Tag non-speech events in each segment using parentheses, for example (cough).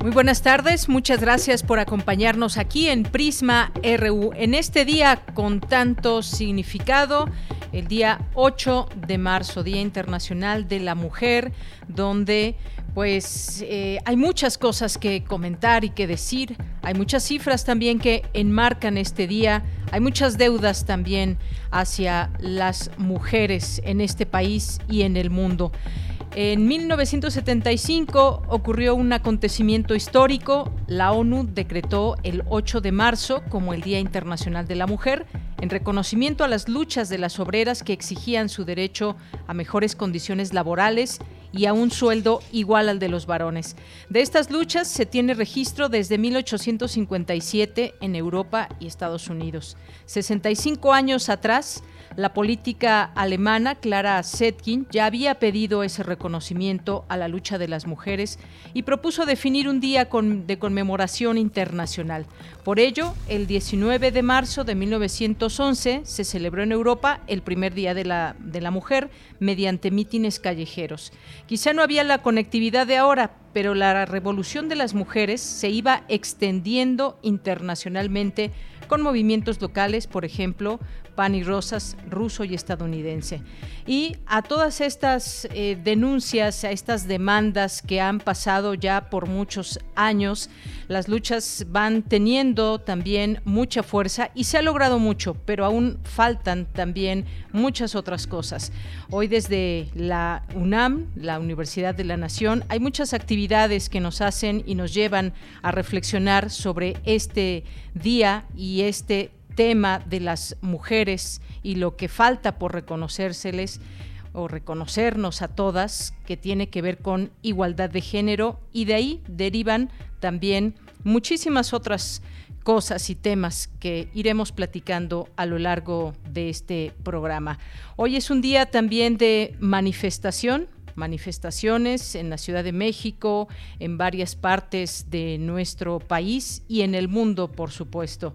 Muy buenas tardes, muchas gracias por acompañarnos aquí en Prisma RU en este día con tanto significado, el día 8 de marzo, Día Internacional de la Mujer, donde pues eh, hay muchas cosas que comentar y que decir, hay muchas cifras también que enmarcan este día, hay muchas deudas también hacia las mujeres en este país y en el mundo. En 1975 ocurrió un acontecimiento histórico. La ONU decretó el 8 de marzo como el Día Internacional de la Mujer en reconocimiento a las luchas de las obreras que exigían su derecho a mejores condiciones laborales y a un sueldo igual al de los varones. De estas luchas se tiene registro desde 1857 en Europa y Estados Unidos. 65 años atrás, la política alemana, Clara Zetkin, ya había pedido ese reconocimiento a la lucha de las mujeres y propuso definir un día de conmemoración internacional. Por ello, el 19 de marzo de 1911 se celebró en Europa el primer Día de la, de la Mujer mediante mítines callejeros. Quizá no había la conectividad de ahora, pero la revolución de las mujeres se iba extendiendo internacionalmente con movimientos locales, por ejemplo, pan y rosas ruso y estadounidense. Y a todas estas eh, denuncias, a estas demandas que han pasado ya por muchos años, las luchas van teniendo también mucha fuerza y se ha logrado mucho, pero aún faltan también muchas otras cosas. Hoy desde la UNAM, la Universidad de la Nación, hay muchas actividades que nos hacen y nos llevan a reflexionar sobre este día y este tema de las mujeres y lo que falta por reconocérseles o reconocernos a todas, que tiene que ver con igualdad de género y de ahí derivan también muchísimas otras cosas y temas que iremos platicando a lo largo de este programa. Hoy es un día también de manifestación, manifestaciones en la Ciudad de México, en varias partes de nuestro país y en el mundo, por supuesto.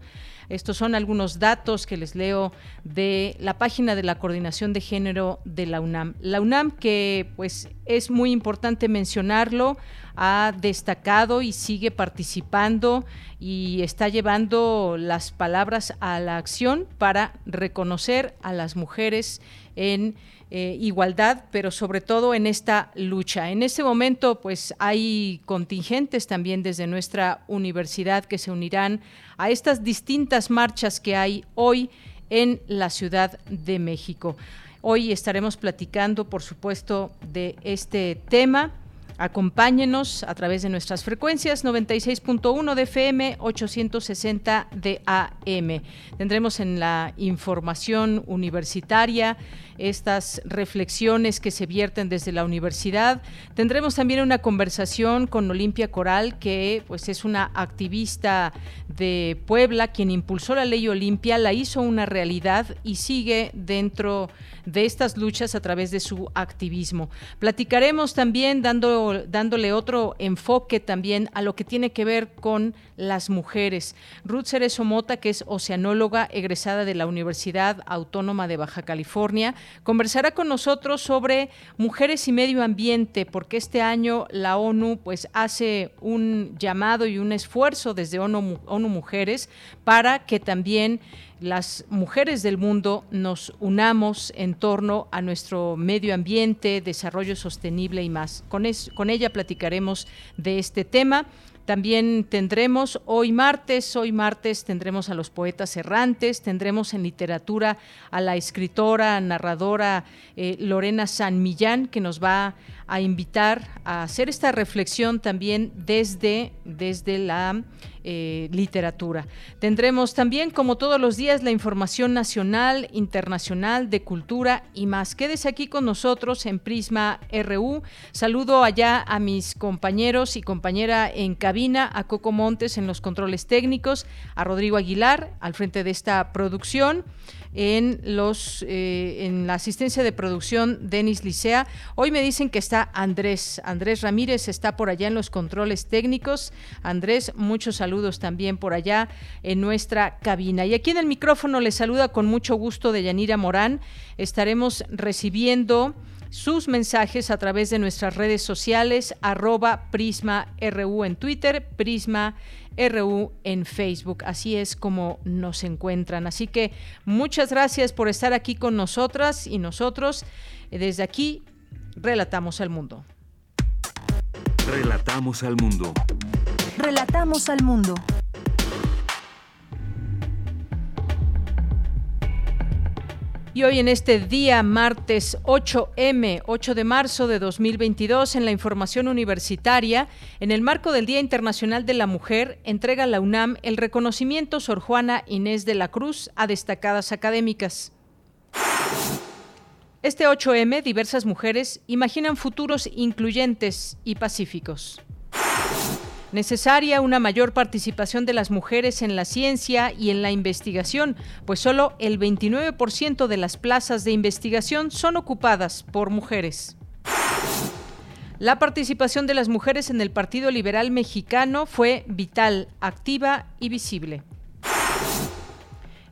Estos son algunos datos que les leo de la página de la Coordinación de Género de la UNAM. La UNAM, que pues es muy importante mencionarlo, ha destacado y sigue participando y está llevando las palabras a la acción para reconocer a las mujeres en eh, igualdad, pero sobre todo en esta lucha. En este momento, pues hay contingentes también desde nuestra universidad que se unirán a estas distintas marchas que hay hoy en la Ciudad de México. Hoy estaremos platicando, por supuesto, de este tema Acompáñenos a través de nuestras frecuencias 96.1 de FM, 860 de AM. Tendremos en la información universitaria estas reflexiones que se vierten desde la universidad. Tendremos también una conversación con Olimpia Coral, que pues es una activista de Puebla, quien impulsó la ley Olimpia, la hizo una realidad y sigue dentro de estas luchas a través de su activismo. Platicaremos también dando, dándole otro enfoque también a lo que tiene que ver con las mujeres. Ruth Cerezo Mota, que es oceanóloga egresada de la Universidad Autónoma de Baja California, conversará con nosotros sobre mujeres y medio ambiente, porque este año la ONU pues hace un llamado y un esfuerzo desde ONU, ONU Mujeres para que también las mujeres del mundo nos unamos en torno a nuestro medio ambiente, desarrollo sostenible y más. Con, con ella platicaremos de este tema. También tendremos hoy martes, hoy martes tendremos a los poetas errantes, tendremos en literatura a la escritora, narradora eh, Lorena San Millán, que nos va a invitar a hacer esta reflexión también desde, desde la eh, literatura. Tendremos también, como todos los días, la información nacional, internacional, de cultura y más. Quédese aquí con nosotros en Prisma RU. Saludo allá a mis compañeros y compañera en cabina, a Coco Montes en los controles técnicos, a Rodrigo Aguilar al frente de esta producción en los eh, en la asistencia de producción Denis Licea. Hoy me dicen que está Andrés. Andrés Ramírez está por allá en los controles técnicos. Andrés, muchos saludos también por allá en nuestra cabina. Y aquí en el micrófono les saluda con mucho gusto de Yanira Morán. Estaremos recibiendo sus mensajes a través de nuestras redes sociales, arroba Prisma RU en Twitter, Prisma RU en Facebook. Así es como nos encuentran. Así que muchas gracias por estar aquí con nosotras y nosotros. Desde aquí, relatamos al mundo. Relatamos al mundo. Relatamos al mundo. Y hoy en este día, martes 8M, 8 de marzo de 2022, en la información universitaria, en el marco del Día Internacional de la Mujer, entrega la UNAM el reconocimiento Sor Juana Inés de la Cruz a destacadas académicas. Este 8M, diversas mujeres imaginan futuros incluyentes y pacíficos. Necesaria una mayor participación de las mujeres en la ciencia y en la investigación, pues solo el 29% de las plazas de investigación son ocupadas por mujeres. La participación de las mujeres en el Partido Liberal Mexicano fue vital, activa y visible.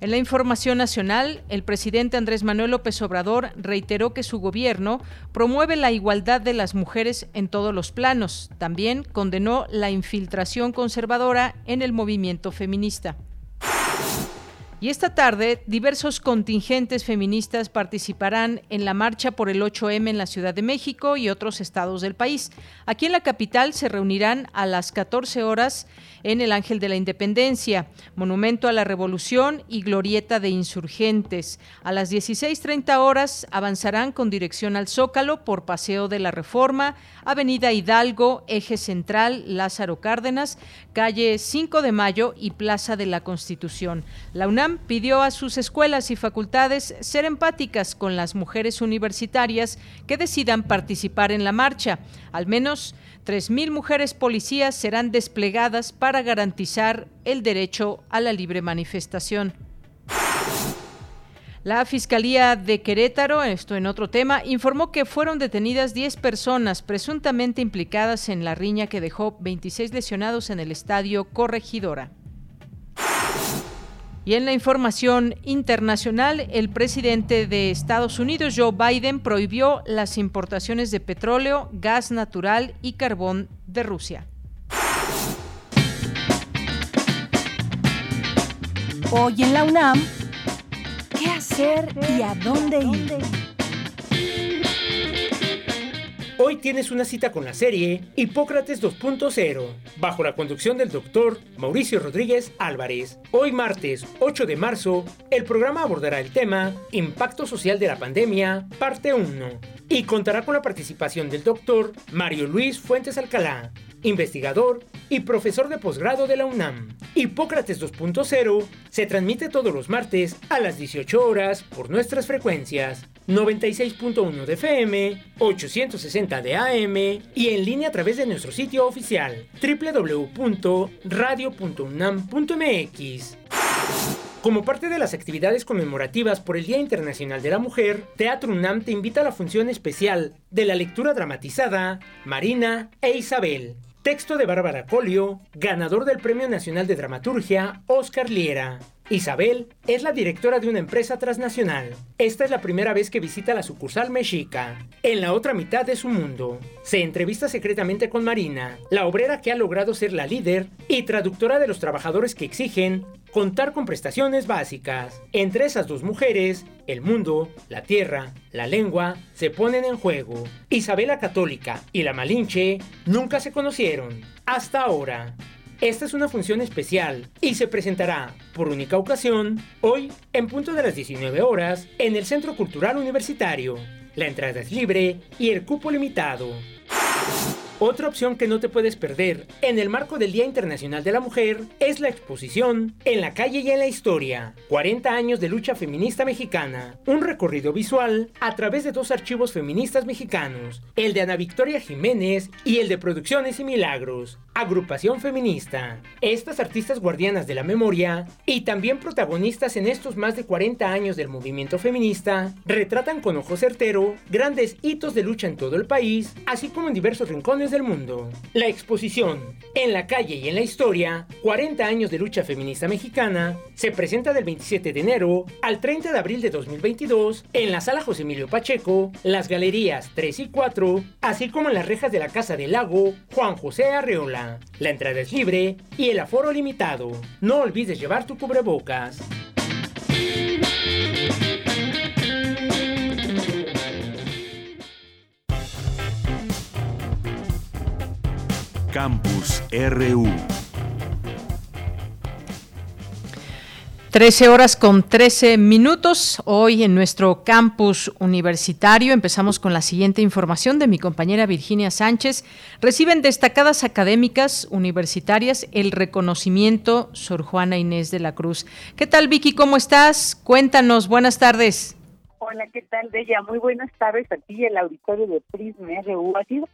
En la información nacional, el presidente Andrés Manuel López Obrador reiteró que su gobierno promueve la igualdad de las mujeres en todos los planos. También condenó la infiltración conservadora en el movimiento feminista. Y esta tarde, diversos contingentes feministas participarán en la marcha por el 8M en la Ciudad de México y otros estados del país. Aquí en la capital se reunirán a las 14 horas en el Ángel de la Independencia, Monumento a la Revolución y Glorieta de Insurgentes. A las 16.30 horas avanzarán con dirección al Zócalo por Paseo de la Reforma, Avenida Hidalgo, Eje Central, Lázaro Cárdenas, calle 5 de Mayo y Plaza de la Constitución. La UNAM pidió a sus escuelas y facultades ser empáticas con las mujeres universitarias que decidan participar en la marcha. Al menos 3.000 mujeres policías serán desplegadas para garantizar el derecho a la libre manifestación. La Fiscalía de Querétaro, esto en otro tema, informó que fueron detenidas 10 personas presuntamente implicadas en la riña que dejó 26 lesionados en el estadio Corregidora. Y en la información internacional, el presidente de Estados Unidos, Joe Biden, prohibió las importaciones de petróleo, gas natural y carbón de Rusia. Hoy en la UNAM, ¿Qué hacer y a dónde ir? Hoy tienes una cita con la serie Hipócrates 2.0, bajo la conducción del doctor Mauricio Rodríguez Álvarez. Hoy martes 8 de marzo, el programa abordará el tema Impacto social de la pandemia, parte 1, y contará con la participación del doctor Mario Luis Fuentes Alcalá, investigador y profesor de posgrado de la UNAM. Hipócrates 2.0 se transmite todos los martes a las 18 horas por nuestras frecuencias 96.1 de FM, 860 de AM y en línea a través de nuestro sitio oficial www.radio.unam.mx. Como parte de las actividades conmemorativas por el Día Internacional de la Mujer, Teatro UNAM te invita a la función especial de la lectura dramatizada Marina e Isabel, Texto de Bárbara Colio, ganador del Premio Nacional de Dramaturgia, Oscar Liera. Isabel es la directora de una empresa transnacional. Esta es la primera vez que visita la sucursal mexica. En la otra mitad de su mundo, se entrevista secretamente con Marina, la obrera que ha logrado ser la líder y traductora de los trabajadores que exigen contar con prestaciones básicas. Entre esas dos mujeres, el mundo, la tierra, la lengua se ponen en juego. Isabela Católica y la Malinche nunca se conocieron, hasta ahora. Esta es una función especial y se presentará por única ocasión hoy en punto de las 19 horas en el Centro Cultural Universitario. La entrada es libre y el cupo limitado. Otra opción que no te puedes perder en el marco del Día Internacional de la Mujer es la exposición En la calle y en la historia, 40 años de lucha feminista mexicana, un recorrido visual a través de dos archivos feministas mexicanos, el de Ana Victoria Jiménez y el de Producciones y Milagros, agrupación feminista. Estas artistas guardianas de la memoria y también protagonistas en estos más de 40 años del movimiento feminista, retratan con ojo certero grandes hitos de lucha en todo el país, así como en diversos rincones del mundo. La exposición En la calle y en la historia, 40 años de lucha feminista mexicana, se presenta del 27 de enero al 30 de abril de 2022 en la sala José Emilio Pacheco, las galerías 3 y 4, así como en las rejas de la Casa del Lago Juan José Arreola. La entrada es libre y el aforo limitado. No olvides llevar tu cubrebocas. Campus RU. 13 horas con 13 minutos. Hoy en nuestro campus universitario empezamos con la siguiente información de mi compañera Virginia Sánchez. Reciben destacadas académicas universitarias el reconocimiento Sor Juana Inés de la Cruz. ¿Qué tal Vicky? ¿Cómo estás? Cuéntanos. Buenas tardes. Hola, ¿qué tal, Bella? Muy buenas tardes a ti, el auditorio de Prisma RU. Ha sido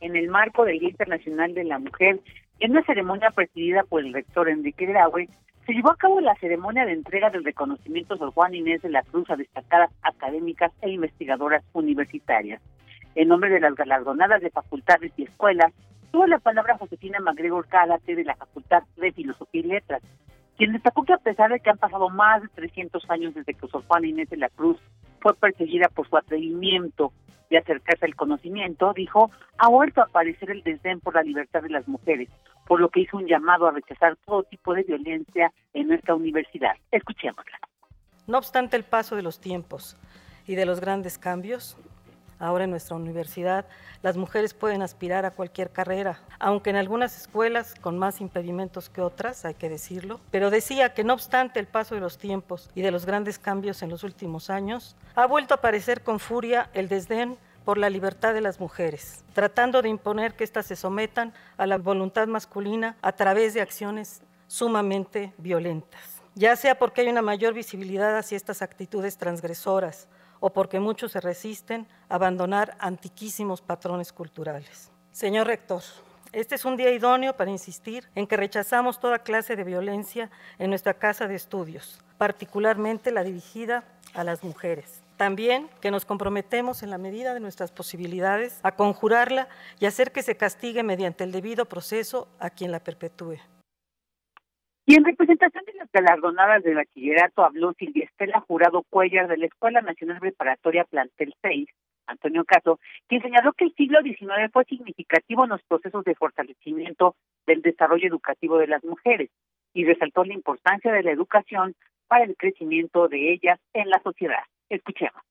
en el marco del Día Internacional de la Mujer, en una ceremonia presidida por el rector Enrique Graue, se llevó a cabo la ceremonia de entrega del reconocimiento Sor Juan Inés de la Cruz a destacadas académicas e investigadoras universitarias. En nombre de las galardonadas de facultades y escuelas, tuvo la palabra Josefina MacGregor Cálate de la Facultad de Filosofía y Letras, quien destacó que a pesar de que han pasado más de 300 años desde que Sor Juan Inés de la Cruz fue perseguida por su atrevimiento de acercarse al conocimiento, dijo, ha vuelto a aparecer el desdén por la libertad de las mujeres, por lo que hizo un llamado a rechazar todo tipo de violencia en nuestra universidad. Escuchémosla. No obstante el paso de los tiempos y de los grandes cambios, ahora en nuestra universidad las mujeres pueden aspirar a cualquier carrera, aunque en algunas escuelas con más impedimentos que otras, hay que decirlo, pero decía que no obstante el paso de los tiempos y de los grandes cambios en los últimos años, ha vuelto a aparecer con furia el desdén por la libertad de las mujeres, tratando de imponer que éstas se sometan a la voluntad masculina a través de acciones sumamente violentas, ya sea porque hay una mayor visibilidad hacia estas actitudes transgresoras o porque muchos se resisten a abandonar antiquísimos patrones culturales. Señor rector, este es un día idóneo para insistir en que rechazamos toda clase de violencia en nuestra casa de estudios, particularmente la dirigida a las mujeres. También que nos comprometemos en la medida de nuestras posibilidades a conjurarla y hacer que se castigue mediante el debido proceso a quien la perpetúe. Y en representación de las galardonadas de bachillerato habló Silvia Estela Jurado Cuellar de la Escuela Nacional Preparatoria Plantel 6, Antonio Caso, quien señaló que el siglo XIX fue significativo en los procesos de fortalecimiento del desarrollo educativo de las mujeres y resaltó la importancia de la educación para el crecimiento de ellas en la sociedad. Escuchemos.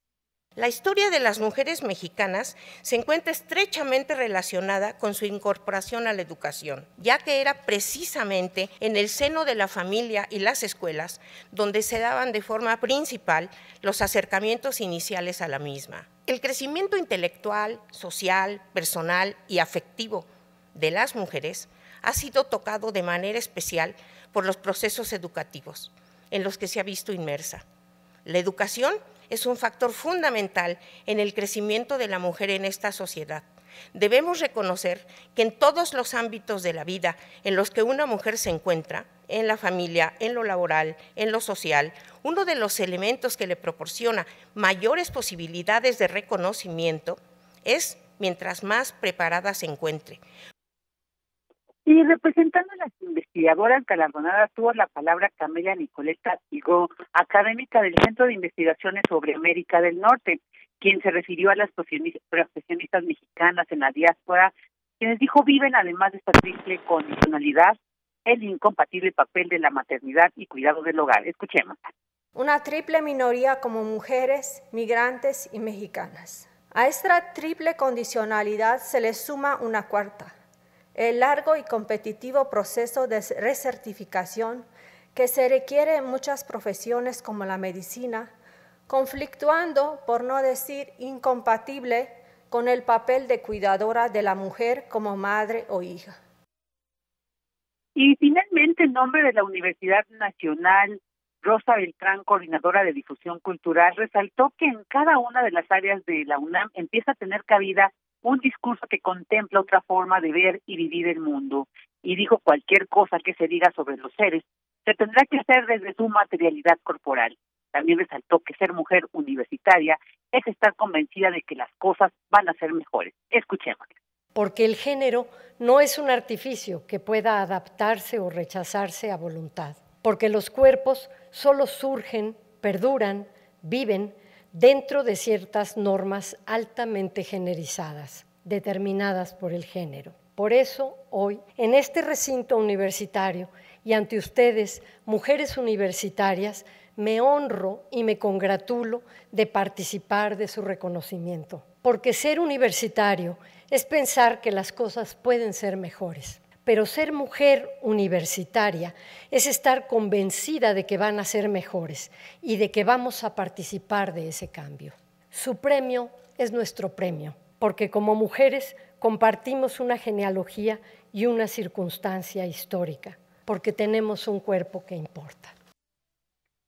La historia de las mujeres mexicanas se encuentra estrechamente relacionada con su incorporación a la educación, ya que era precisamente en el seno de la familia y las escuelas donde se daban de forma principal los acercamientos iniciales a la misma. El crecimiento intelectual, social, personal y afectivo de las mujeres ha sido tocado de manera especial por los procesos educativos en los que se ha visto inmersa. La educación es un factor fundamental en el crecimiento de la mujer en esta sociedad. Debemos reconocer que en todos los ámbitos de la vida en los que una mujer se encuentra, en la familia, en lo laboral, en lo social, uno de los elementos que le proporciona mayores posibilidades de reconocimiento es mientras más preparada se encuentre. Y representando las investigadoras galardonadas tuvo la palabra Camelia Nicoleta Higo, académica del Centro de Investigaciones sobre América del Norte, quien se refirió a las profesionistas mexicanas en la diáspora, quienes dijo viven además de esta triple condicionalidad el incompatible papel de la maternidad y cuidado del hogar. Escuchemos. Una triple minoría como mujeres, migrantes y mexicanas. A esta triple condicionalidad se le suma una cuarta, el largo y competitivo proceso de recertificación que se requiere en muchas profesiones como la medicina, conflictuando, por no decir incompatible, con el papel de cuidadora de la mujer como madre o hija. Y finalmente, en nombre de la Universidad Nacional, Rosa Beltrán, coordinadora de difusión cultural, resaltó que en cada una de las áreas de la UNAM empieza a tener cabida un discurso que contempla otra forma de ver y vivir el mundo. Y dijo cualquier cosa que se diga sobre los seres se tendrá que hacer desde su materialidad corporal. También resaltó que ser mujer universitaria es estar convencida de que las cosas van a ser mejores. Escuchemos. Porque el género no es un artificio que pueda adaptarse o rechazarse a voluntad. Porque los cuerpos solo surgen, perduran, viven dentro de ciertas normas altamente generizadas, determinadas por el género. Por eso, hoy, en este recinto universitario y ante ustedes, mujeres universitarias, me honro y me congratulo de participar de su reconocimiento, porque ser universitario es pensar que las cosas pueden ser mejores. Pero ser mujer universitaria es estar convencida de que van a ser mejores y de que vamos a participar de ese cambio. Su premio es nuestro premio, porque como mujeres compartimos una genealogía y una circunstancia histórica, porque tenemos un cuerpo que importa.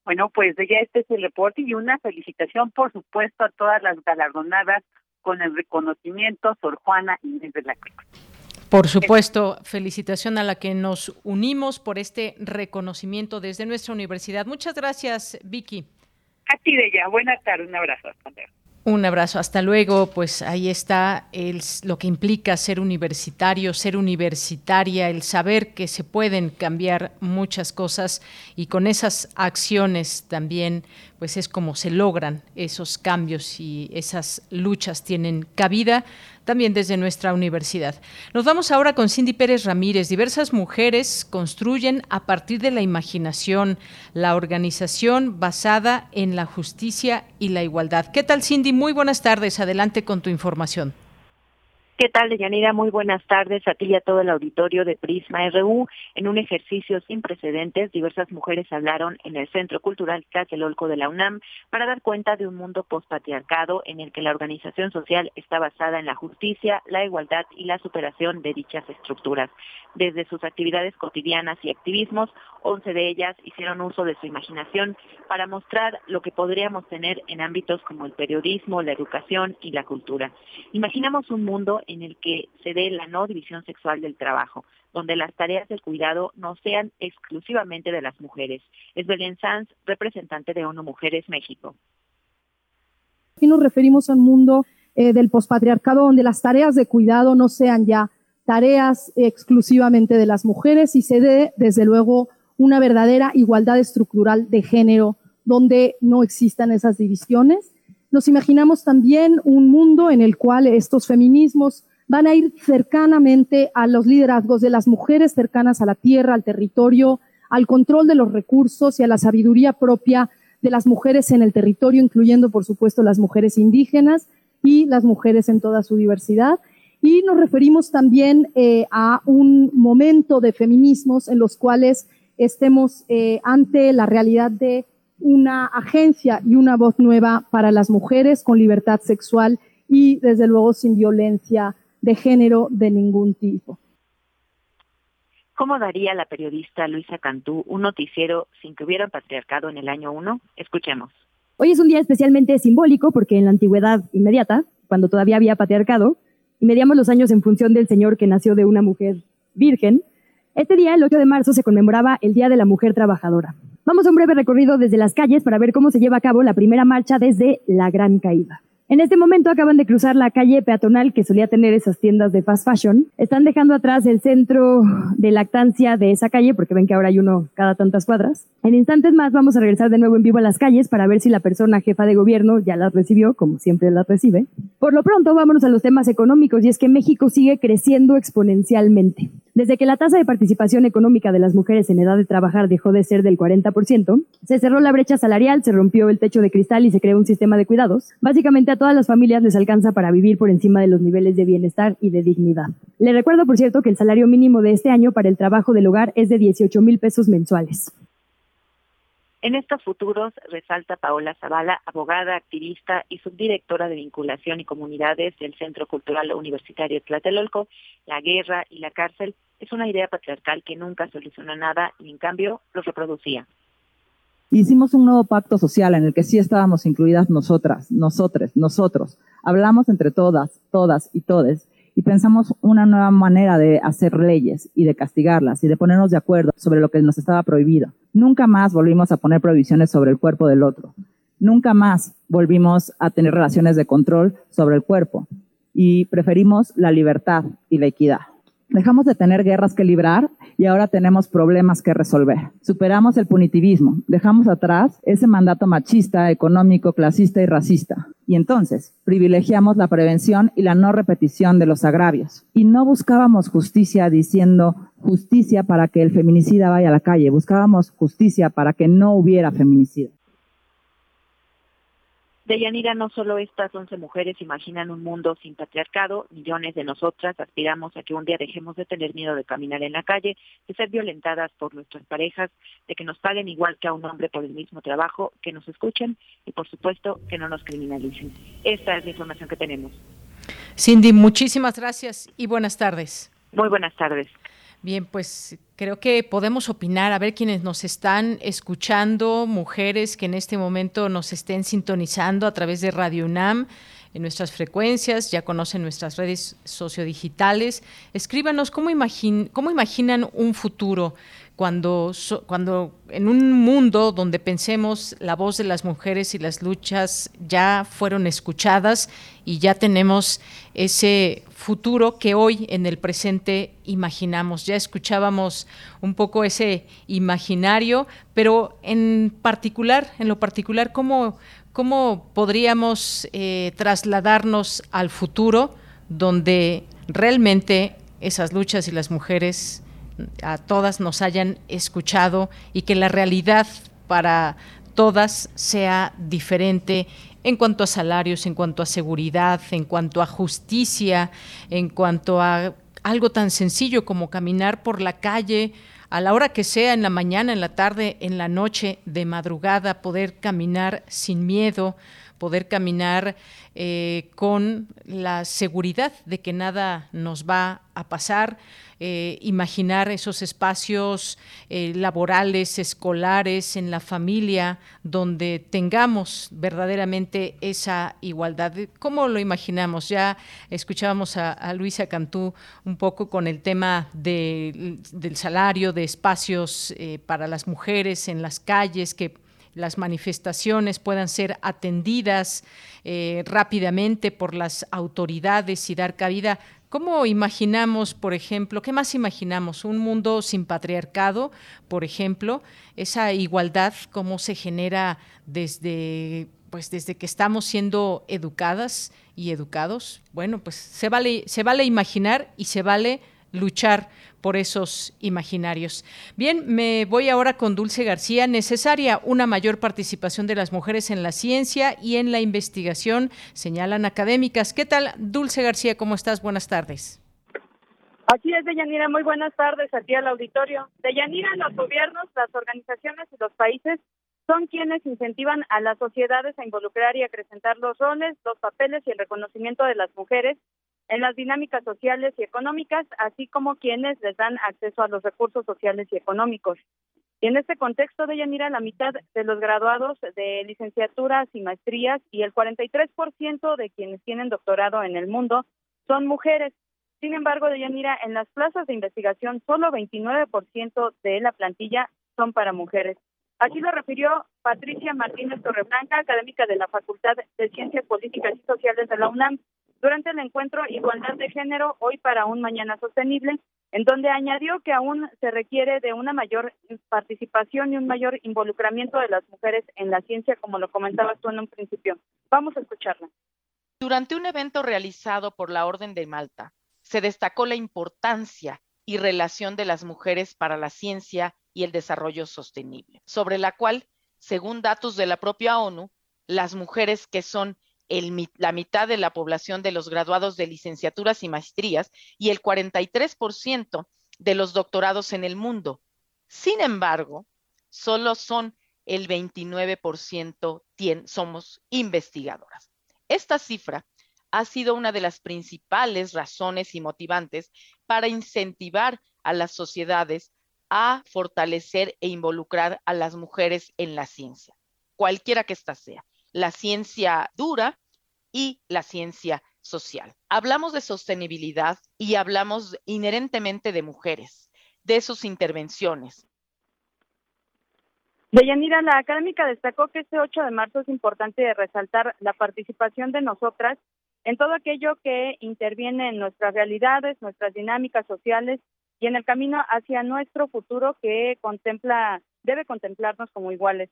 Bueno, pues ya este es el reporte y una felicitación, por supuesto, a todas las galardonadas con el reconocimiento Sor Juana Inés de la Cruz. Por supuesto, felicitación a la que nos unimos por este reconocimiento desde nuestra universidad. Muchas gracias, Vicky. A ti, ella. Buenas tardes, un abrazo. Hasta luego. Un abrazo, hasta luego. Pues ahí está el, lo que implica ser universitario, ser universitaria, el saber que se pueden cambiar muchas cosas y con esas acciones también, pues es como se logran esos cambios y esas luchas tienen cabida también desde nuestra universidad. Nos vamos ahora con Cindy Pérez Ramírez. Diversas mujeres construyen a partir de la imaginación la organización basada en la justicia y la igualdad. ¿Qué tal, Cindy? Muy buenas tardes. Adelante con tu información. ¿Qué tal, Deyanira? Muy buenas tardes a ti y a todo el auditorio de Prisma RU. En un ejercicio sin precedentes, diversas mujeres hablaron en el Centro Cultural Tlatelolco de la UNAM para dar cuenta de un mundo postpatriarcado en el que la organización social está basada en la justicia, la igualdad y la superación de dichas estructuras. Desde sus actividades cotidianas y activismos, 11 de ellas hicieron uso de su imaginación para mostrar lo que podríamos tener en ámbitos como el periodismo, la educación y la cultura. Imaginamos un mundo en el que se dé la no división sexual del trabajo, donde las tareas del cuidado no sean exclusivamente de las mujeres. Es Belén Sanz, representante de ONU Mujeres México. Aquí nos referimos a un mundo eh, del pospatriarcado donde las tareas de cuidado no sean ya tareas exclusivamente de las mujeres y se dé, desde luego, una verdadera igualdad estructural de género donde no existan esas divisiones nos imaginamos también un mundo en el cual estos feminismos van a ir cercanamente a los liderazgos de las mujeres cercanas a la tierra, al territorio, al control de los recursos y a la sabiduría propia de las mujeres en el territorio, incluyendo, por supuesto, las mujeres indígenas y las mujeres en toda su diversidad. Y nos referimos también eh, a un momento de feminismos en los cuales estemos eh, ante la realidad de una agencia y una voz nueva para las mujeres con libertad sexual y desde luego sin violencia de género de ningún tipo. ¿Cómo daría la periodista Luisa Cantú un noticiero sin que hubiera patriarcado en el año 1? Escuchemos. Hoy es un día especialmente simbólico porque en la antigüedad inmediata, cuando todavía había patriarcado, y medíamos los años en función del Señor que nació de una mujer virgen, este día, el 8 de marzo, se conmemoraba el Día de la Mujer Trabajadora. Vamos a un breve recorrido desde las calles para ver cómo se lleva a cabo la primera marcha desde la Gran Caída. En este momento acaban de cruzar la calle peatonal que solía tener esas tiendas de fast fashion. Están dejando atrás el centro de lactancia de esa calle porque ven que ahora hay uno cada tantas cuadras. En instantes más vamos a regresar de nuevo en vivo a las calles para ver si la persona jefa de gobierno ya las recibió, como siempre las recibe. Por lo pronto vámonos a los temas económicos y es que México sigue creciendo exponencialmente. Desde que la tasa de participación económica de las mujeres en edad de trabajar dejó de ser del 40%, se cerró la brecha salarial, se rompió el techo de cristal y se creó un sistema de cuidados. Básicamente a todas las familias les alcanza para vivir por encima de los niveles de bienestar y de dignidad. Le recuerdo, por cierto, que el salario mínimo de este año para el trabajo del hogar es de 18 mil pesos mensuales. En estos futuros resalta Paola Zavala, abogada, activista y subdirectora de vinculación y comunidades del Centro Cultural Universitario Tlatelolco, la guerra y la cárcel es una idea patriarcal que nunca soluciona nada y en cambio lo reproducía. Hicimos un nuevo pacto social en el que sí estábamos incluidas nosotras, nosotros, nosotros. Hablamos entre todas, todas y todes y pensamos una nueva manera de hacer leyes y de castigarlas y de ponernos de acuerdo sobre lo que nos estaba prohibido. Nunca más volvimos a poner prohibiciones sobre el cuerpo del otro. Nunca más volvimos a tener relaciones de control sobre el cuerpo y preferimos la libertad y la equidad. Dejamos de tener guerras que librar y ahora tenemos problemas que resolver. Superamos el punitivismo, dejamos atrás ese mandato machista, económico, clasista y racista. Y entonces privilegiamos la prevención y la no repetición de los agravios. Y no buscábamos justicia diciendo justicia para que el feminicida vaya a la calle, buscábamos justicia para que no hubiera feminicidio. Deyanira, no solo estas 11 mujeres imaginan un mundo sin patriarcado, millones de nosotras aspiramos a que un día dejemos de tener miedo de caminar en la calle, de ser violentadas por nuestras parejas, de que nos paguen igual que a un hombre por el mismo trabajo, que nos escuchen y por supuesto que no nos criminalicen. Esta es la información que tenemos. Cindy, muchísimas gracias y buenas tardes. Muy buenas tardes. Bien, pues creo que podemos opinar, a ver quienes nos están escuchando, mujeres que en este momento nos estén sintonizando a través de Radio UNAM en nuestras frecuencias, ya conocen nuestras redes sociodigitales. Escríbanos cómo, cómo imaginan un futuro cuando, cuando en un mundo donde pensemos la voz de las mujeres y las luchas ya fueron escuchadas y ya tenemos ese futuro que hoy en el presente imaginamos. Ya escuchábamos un poco ese imaginario, pero en particular, en lo particular, ¿cómo, cómo podríamos eh, trasladarnos al futuro donde realmente esas luchas y las mujeres a todas nos hayan escuchado y que la realidad para todas sea diferente en cuanto a salarios, en cuanto a seguridad, en cuanto a justicia, en cuanto a algo tan sencillo como caminar por la calle a la hora que sea, en la mañana, en la tarde, en la noche, de madrugada, poder caminar sin miedo, poder caminar eh, con la seguridad de que nada nos va a pasar. Eh, imaginar esos espacios eh, laborales, escolares, en la familia, donde tengamos verdaderamente esa igualdad. ¿Cómo lo imaginamos? Ya escuchábamos a, Luisa Cantú un poco con el tema del salario, de espacios para las mujeres en las calles, que las manifestaciones puedan ser atendidas rápidamente por las autoridades y dar cabida ¿Cómo imaginamos, por ejemplo, qué más imaginamos? Un mundo sin patriarcado, por ejemplo, esa igualdad, cómo se genera desde pues desde que estamos siendo educadas y educados. Bueno, pues se vale se vale imaginar y se vale luchar por esos imaginarios. Bien, me voy ahora con Dulce García. Necesaria una mayor participación de las mujeres en la ciencia y en la investigación, señalan académicas. ¿Qué tal, Dulce García? ¿Cómo estás? Buenas tardes. Así es, Deyanira. Muy buenas tardes aquí al auditorio. Deyanira, los gobiernos, las organizaciones y los países son quienes incentivan a las sociedades a involucrar y acrecentar los roles, los papeles y el reconocimiento de las mujeres en las dinámicas sociales y económicas, así como quienes les dan acceso a los recursos sociales y económicos. Y en este contexto, de Yanira, la mitad de los graduados de licenciaturas y maestrías y el 43% de quienes tienen doctorado en el mundo son mujeres. Sin embargo, de Yanira, en las plazas de investigación, solo 29% de la plantilla son para mujeres. Así lo refirió Patricia Martínez Torreblanca, académica de la Facultad de Ciencias Políticas y Sociales de la UNAM, durante el encuentro Igualdad de Género, hoy para un Mañana Sostenible, en donde añadió que aún se requiere de una mayor participación y un mayor involucramiento de las mujeres en la ciencia, como lo comentabas tú en un principio. Vamos a escucharla. Durante un evento realizado por la Orden de Malta, se destacó la importancia y relación de las mujeres para la ciencia y el desarrollo sostenible, sobre la cual, según datos de la propia ONU, las mujeres que son la mitad de la población de los graduados de licenciaturas y maestrías y el 43% de los doctorados en el mundo. Sin embargo, solo son el 29% somos investigadoras. Esta cifra ha sido una de las principales razones y motivantes para incentivar a las sociedades a fortalecer e involucrar a las mujeres en la ciencia, cualquiera que ésta sea, la ciencia dura y la ciencia social. Hablamos de sostenibilidad y hablamos inherentemente de mujeres, de sus intervenciones. Deyanira, la académica destacó que este 8 de marzo es importante resaltar la participación de nosotras en todo aquello que interviene en nuestras realidades, nuestras dinámicas sociales y en el camino hacia nuestro futuro que contempla, debe contemplarnos como iguales.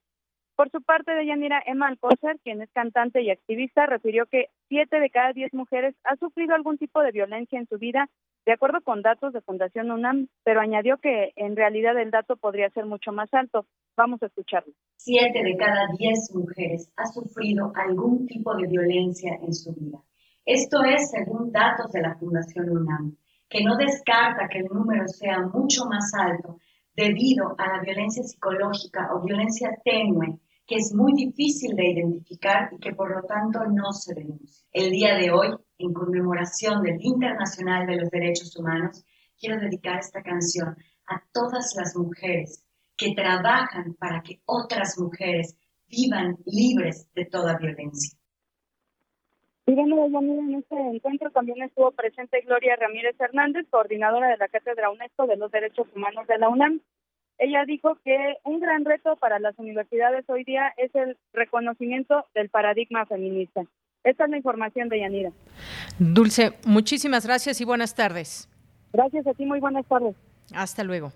Por su parte, Deyanira Emma Alcócer, quien es cantante y activista, refirió que siete de cada diez mujeres ha sufrido algún tipo de violencia en su vida, de acuerdo con datos de Fundación UNAM, pero añadió que en realidad el dato podría ser mucho más alto. Vamos a escucharlo. Siete de cada diez mujeres ha sufrido algún tipo de violencia en su vida. Esto es según datos de la Fundación UNAM, que no descarta que el número sea mucho más alto debido a la violencia psicológica o violencia tenue, que es muy difícil de identificar y que por lo tanto no se denuncia. El día de hoy, en conmemoración del Internacional de los Derechos Humanos, quiero dedicar esta canción a todas las mujeres que trabajan para que otras mujeres vivan libres de toda violencia. Y bueno, en este encuentro también estuvo presente Gloria Ramírez Hernández, coordinadora de la Cátedra UNESCO de los Derechos Humanos de la UNAM. Ella dijo que un gran reto para las universidades hoy día es el reconocimiento del paradigma feminista. Esta es la información de Yanira. Dulce, muchísimas gracias y buenas tardes. Gracias a ti, muy buenas tardes. Hasta luego.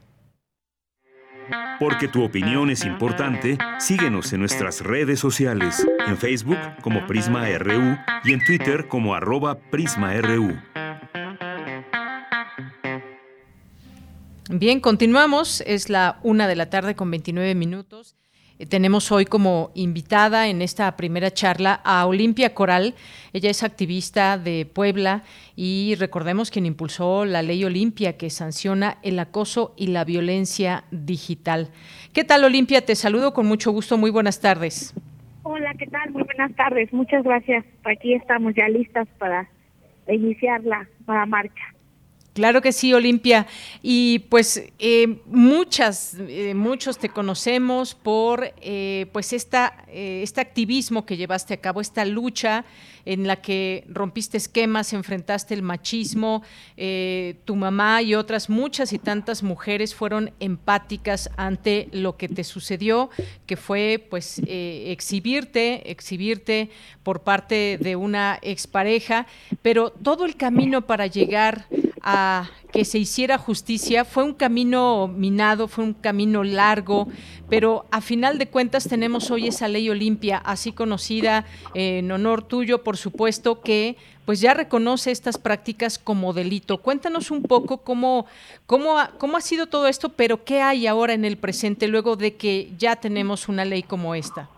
Porque tu opinión es importante, síguenos en nuestras redes sociales, en Facebook como Prisma RU y en Twitter como arroba PrismaRU. Bien, continuamos. Es la una de la tarde con 29 minutos. Eh, tenemos hoy como invitada en esta primera charla a Olimpia Coral. Ella es activista de Puebla y recordemos quien impulsó la ley Olimpia que sanciona el acoso y la violencia digital. ¿Qué tal Olimpia? Te saludo con mucho gusto. Muy buenas tardes. Hola, ¿qué tal? Muy buenas tardes. Muchas gracias. Aquí estamos ya listas para iniciar la, la marcha. Claro que sí, Olimpia. Y pues eh, muchas, eh, muchos te conocemos por eh, pues esta, este activismo que llevaste a cabo, esta lucha en la que rompiste esquemas, enfrentaste el machismo. tu mamá y otras muchas y tantas mujeres fueron empáticas ante lo que te sucedió, que fue pues exhibirte, exhibirte por parte de una expareja, pero todo el camino para llegar a que se hiciera justicia. Fue un camino minado, fue un camino largo, pero a final de cuentas tenemos hoy esa ley Olimpia, así conocida en honor tuyo, por supuesto, que pues ya reconoce estas prácticas como delito. Cuéntanos un poco cómo, cómo, ha, cómo ha sido todo esto, pero qué hay ahora en el presente luego de que ya tenemos una ley como esta.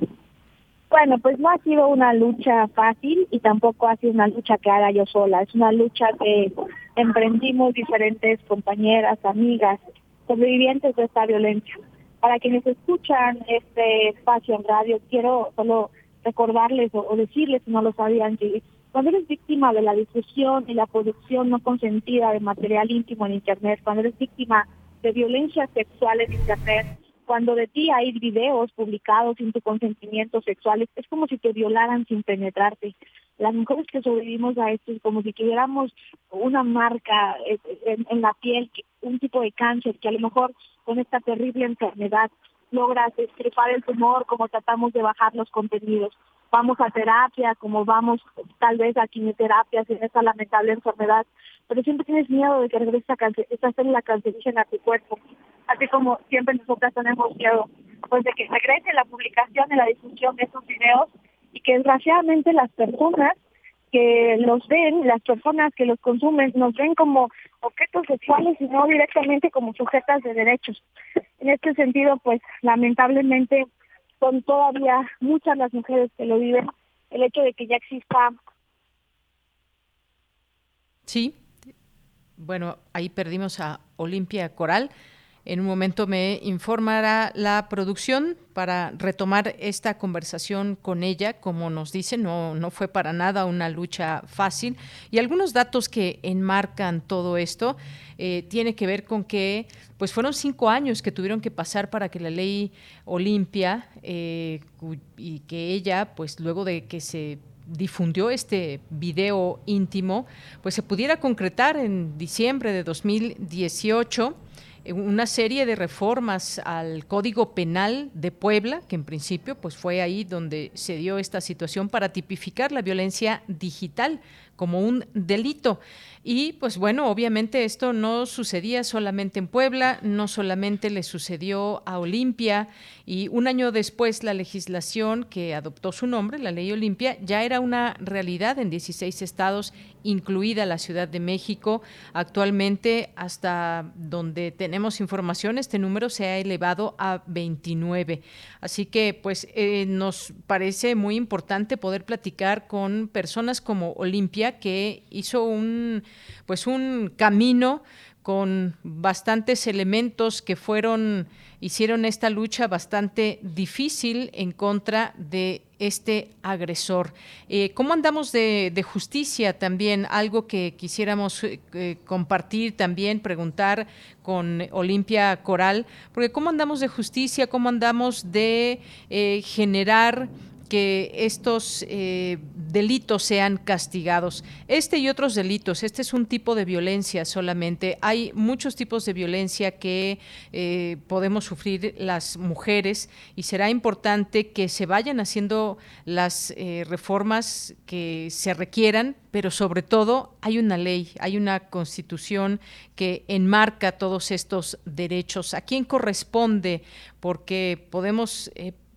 Bueno, pues no ha sido una lucha fácil y tampoco ha sido una lucha que haga yo sola. Es una lucha que emprendimos diferentes compañeras, amigas, sobrevivientes de esta violencia. Para quienes escuchan este espacio en radio, quiero solo recordarles o, decirles, si no lo sabían, que cuando eres víctima de la difusión y la producción no consentida de material íntimo en Internet, cuando eres víctima de violencia sexual en Internet, cuando de ti hay videos publicados sin tu consentimiento sexual, es como si te violaran sin penetrarte. Las mujeres que sobrevivimos a esto es como si tuviéramos una marca eh, en, la piel, un tipo de cáncer, que a lo mejor con esta terrible enfermedad logras estripar el tumor, como tratamos de bajar los contenidos. Vamos a terapia, como vamos tal vez a quimioterapia en esa lamentable enfermedad, pero siempre tienes miedo de que regrese esa célula cancerígena a tu cuerpo así como siempre nosotras tenemos miedo, pues de que regrese la publicación y la difusión de esos videos y que desgraciadamente las personas que los ven, las personas que los consumen, nos ven como objetos sexuales y no directamente como sujetas de derechos. En este sentido, pues lamentablemente son todavía muchas las mujeres que lo viven. El hecho de que ya exista... Sí, bueno, ahí perdimos a Olimpia Coral En un momento me informará la producción para retomar esta conversación con ella. Como nos dice, no, no fue para nada una lucha fácil. Y algunos datos que enmarcan todo esto eh, tiene que ver con que pues fueron cinco años que tuvieron que pasar para que la ley Olimpia eh, y que ella, pues luego de que se difundió este video íntimo, pues se pudiera concretar en diciembre de 2018 una serie de reformas al Código Penal de Puebla, que en principio pues fue ahí donde se dio esta situación para tipificar la violencia digital como un delito. Y pues bueno, obviamente esto no sucedía solamente en Puebla, no solamente le sucedió a Olimpia y un año después la legislación que adoptó su nombre, la ley Olimpia, ya era una realidad en 16 estados, incluida la Ciudad de México. Actualmente, hasta donde tenemos información, este número se ha elevado a 29. Así que pues eh, nos parece muy importante poder platicar con personas como Olimpia, que hizo un pues un camino con bastantes elementos que fueron hicieron esta lucha bastante difícil en contra de este agresor. Eh, ¿Cómo andamos de, justicia también? Algo que quisiéramos eh, compartir también, preguntar con Olimpia Coral, porque ¿cómo andamos de justicia? ¿Cómo andamos de eh, generar que estos eh, delitos sean castigados. Este y otros delitos, este es un tipo de violencia solamente. Hay muchos tipos de violencia que eh, podemos sufrir las mujeres y será importante que se vayan haciendo las eh, reformas que se requieran, pero sobre todo hay una ley, hay una constitución que enmarca todos estos derechos. ¿A quién corresponde? Porque podemos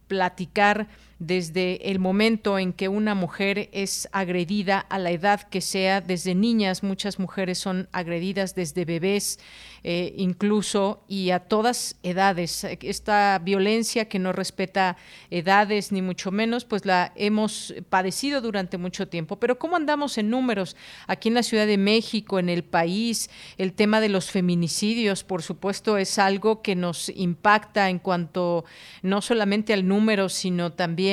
platicar desde el momento en que una mujer es agredida a la edad que sea, desde niñas muchas mujeres son agredidas desde bebés eh, incluso y a todas edades. Esta violencia que no respeta edades ni mucho menos, pues la hemos padecido durante mucho tiempo. Pero ¿cómo andamos en números aquí en la Ciudad de México, en el país? El tema de los feminicidios, por supuesto, es algo que nos impacta en cuanto no solamente al número, sino también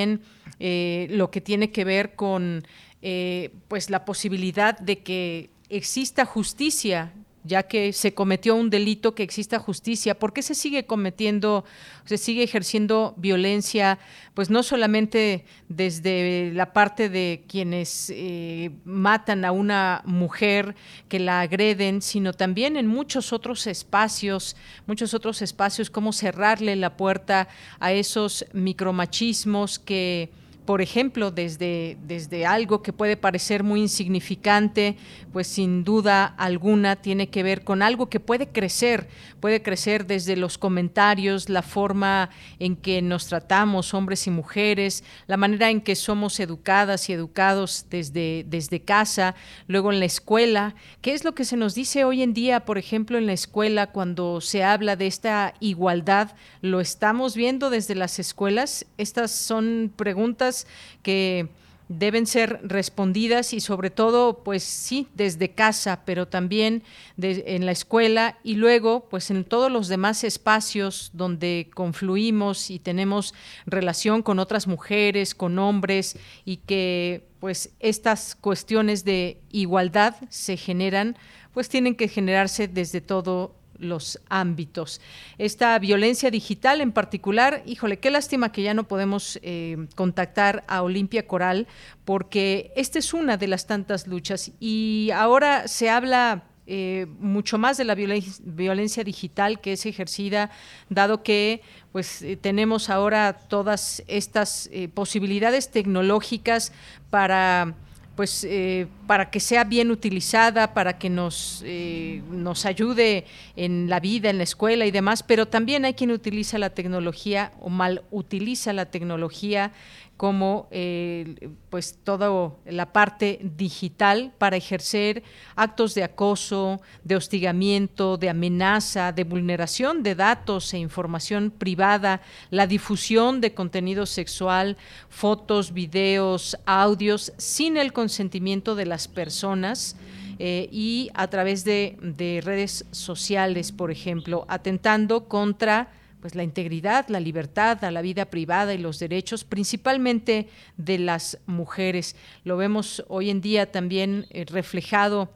eh, lo que tiene que ver con eh, pues la posibilidad de que exista justicia ya que se cometió un delito, que exista justicia. ¿Por qué se sigue cometiendo, se sigue ejerciendo violencia, pues no solamente desde la parte de quienes eh, matan a una mujer, que la agreden, sino también en muchos otros espacios, muchos otros espacios, cómo cerrarle la puerta a esos micromachismos que por ejemplo, desde, desde algo que puede parecer muy insignificante, pues sin duda alguna tiene que ver con algo que puede crecer, puede crecer desde los comentarios, la forma en que nos tratamos, hombres y mujeres, la manera en que somos educadas y educados desde, desde casa, luego en la escuela. ¿Qué es lo que se nos dice hoy en día, por ejemplo, en la escuela cuando se habla de esta igualdad? ¿Lo estamos viendo desde las escuelas? Estas son preguntas que deben ser respondidas y sobre todo, pues sí, desde casa, pero también en la escuela y luego, pues en todos los demás espacios donde confluimos y tenemos relación con otras mujeres, con hombres y que pues estas cuestiones de igualdad se generan, pues tienen que generarse desde todo los ámbitos. Esta violencia digital en particular, híjole, qué lástima que ya no podemos eh, contactar a Olimpia Coral, porque esta es una de las tantas luchas y ahora se habla eh, mucho más de la violencia, digital que es ejercida, dado que pues eh, tenemos ahora todas estas posibilidades tecnológicas para pues eh, para que sea bien utilizada, para que nos, eh, nos ayude en la vida, en la escuela y demás, pero también hay quien utiliza la tecnología o mal utiliza la tecnología como eh, pues toda la parte digital para ejercer actos de acoso, de hostigamiento, de amenaza, de vulneración de datos e información privada, la difusión de contenido sexual, fotos, videos, audios sin el consentimiento de las personas eh, y a través de, de redes sociales, por ejemplo, atentando contra pues la integridad, la libertad, a la vida privada y los derechos, principalmente de las mujeres. Lo vemos hoy en día también eh, reflejado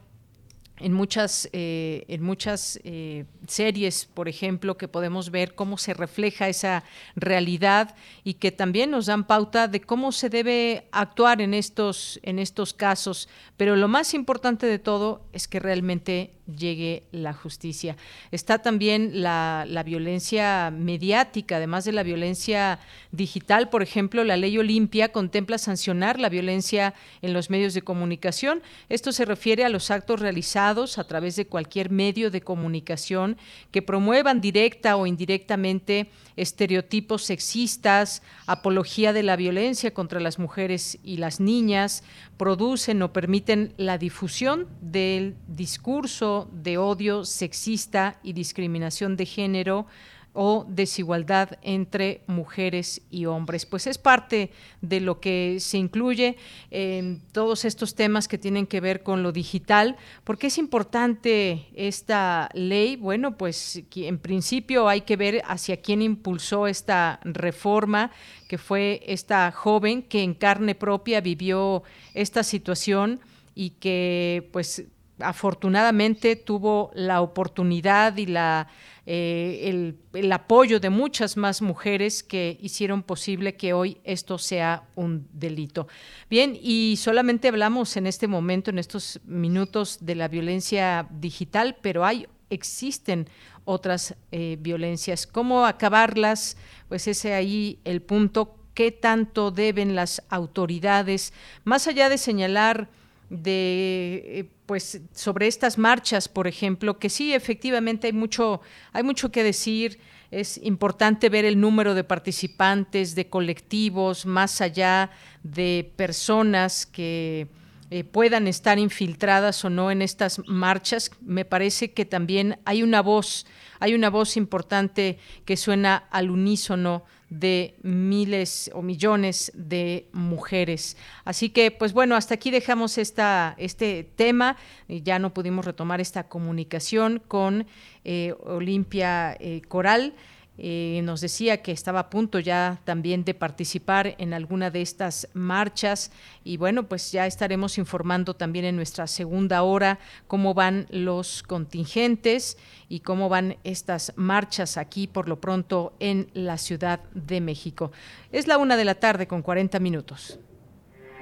en muchas, eh, en muchas eh, series, por ejemplo, que podemos ver cómo se refleja esa realidad y que también nos dan pauta de cómo se debe actuar en estos, en estos casos. Pero lo más importante de todo es que realmente llegue la justicia. Está también la, violencia mediática, además de la violencia digital, por ejemplo, la ley Olimpia contempla sancionar la violencia en los medios de comunicación. Esto se refiere a los actos realizados a través de cualquier medio de comunicación que promuevan directa o indirectamente estereotipos sexistas, apología de la violencia contra las mujeres y las niñas, producen o permiten la difusión del discurso de odio sexista y discriminación de género o desigualdad entre mujeres y hombres. Pues es parte de lo que se incluye en todos estos temas que tienen que ver con lo digital. porque es importante esta ley? Bueno, pues en principio hay que ver hacia quién impulsó esta reforma, que fue esta joven que en carne propia vivió esta situación y que pues afortunadamente tuvo la oportunidad y la eh, el, apoyo de muchas más mujeres que hicieron posible que hoy esto sea un delito. Bien, y solamente hablamos en este momento, en estos minutos, de la violencia digital, pero hay existen otras eh, violencias. ¿Cómo acabarlas? Pues ese ahí el punto. ¿Qué tanto deben las autoridades, más allá de señalar de eh, pues sobre estas marchas, por ejemplo, que sí efectivamente hay mucho hay mucho que decir, es importante ver el número de participantes, de colectivos, más allá de personas que eh, puedan estar infiltradas o no en estas marchas, me parece que también hay una voz, hay una voz importante que suena al unísono de miles o millones de mujeres. Así que, pues bueno, hasta aquí dejamos esta, este tema. Ya no pudimos retomar esta comunicación con eh, Olimpia eh, Coral. Eh, nos decía que estaba a punto ya también de participar en alguna de estas marchas y bueno, pues ya estaremos informando también en nuestra segunda hora cómo van los contingentes y cómo van estas marchas aquí por lo pronto en la Ciudad de México. Es la una de la tarde con 40 minutos.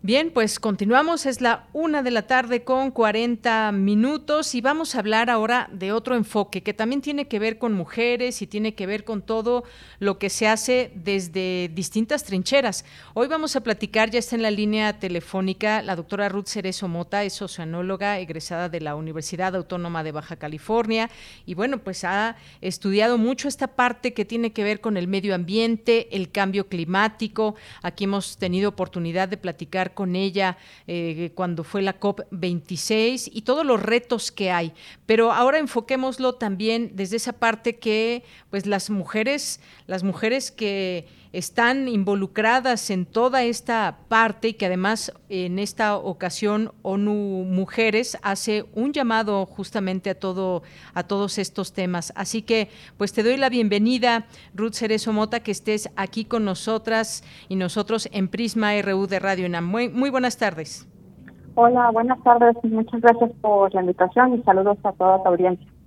Bien, pues continuamos, es la una de la tarde con 40 minutos y vamos a hablar ahora de otro enfoque que también tiene que ver con mujeres y tiene que ver con todo lo que se hace desde distintas trincheras. Hoy vamos a platicar, ya está en la línea telefónica, la doctora Ruth Cerezo Mota, es oceanóloga egresada de la Universidad Autónoma de Baja California y bueno, pues ha estudiado mucho esta parte que tiene que ver con el medio ambiente, el cambio climático. Aquí hemos tenido oportunidad de platicar con ella eh, cuando fue la COP26 y todos los retos que hay. Pero ahora enfoquémoslo también desde esa parte que pues las mujeres, las mujeres que están involucradas en toda esta parte y que además en esta ocasión ONU Mujeres hace un llamado justamente a todo a todos estos temas. Así que pues te doy la bienvenida Ruth Cerezo Mota que estés aquí con nosotras y nosotros en Prisma RU de Radio UNAM. Muy, muy buenas tardes. Hola, buenas tardes muchas gracias por la invitación y saludos a toda tu audiencia.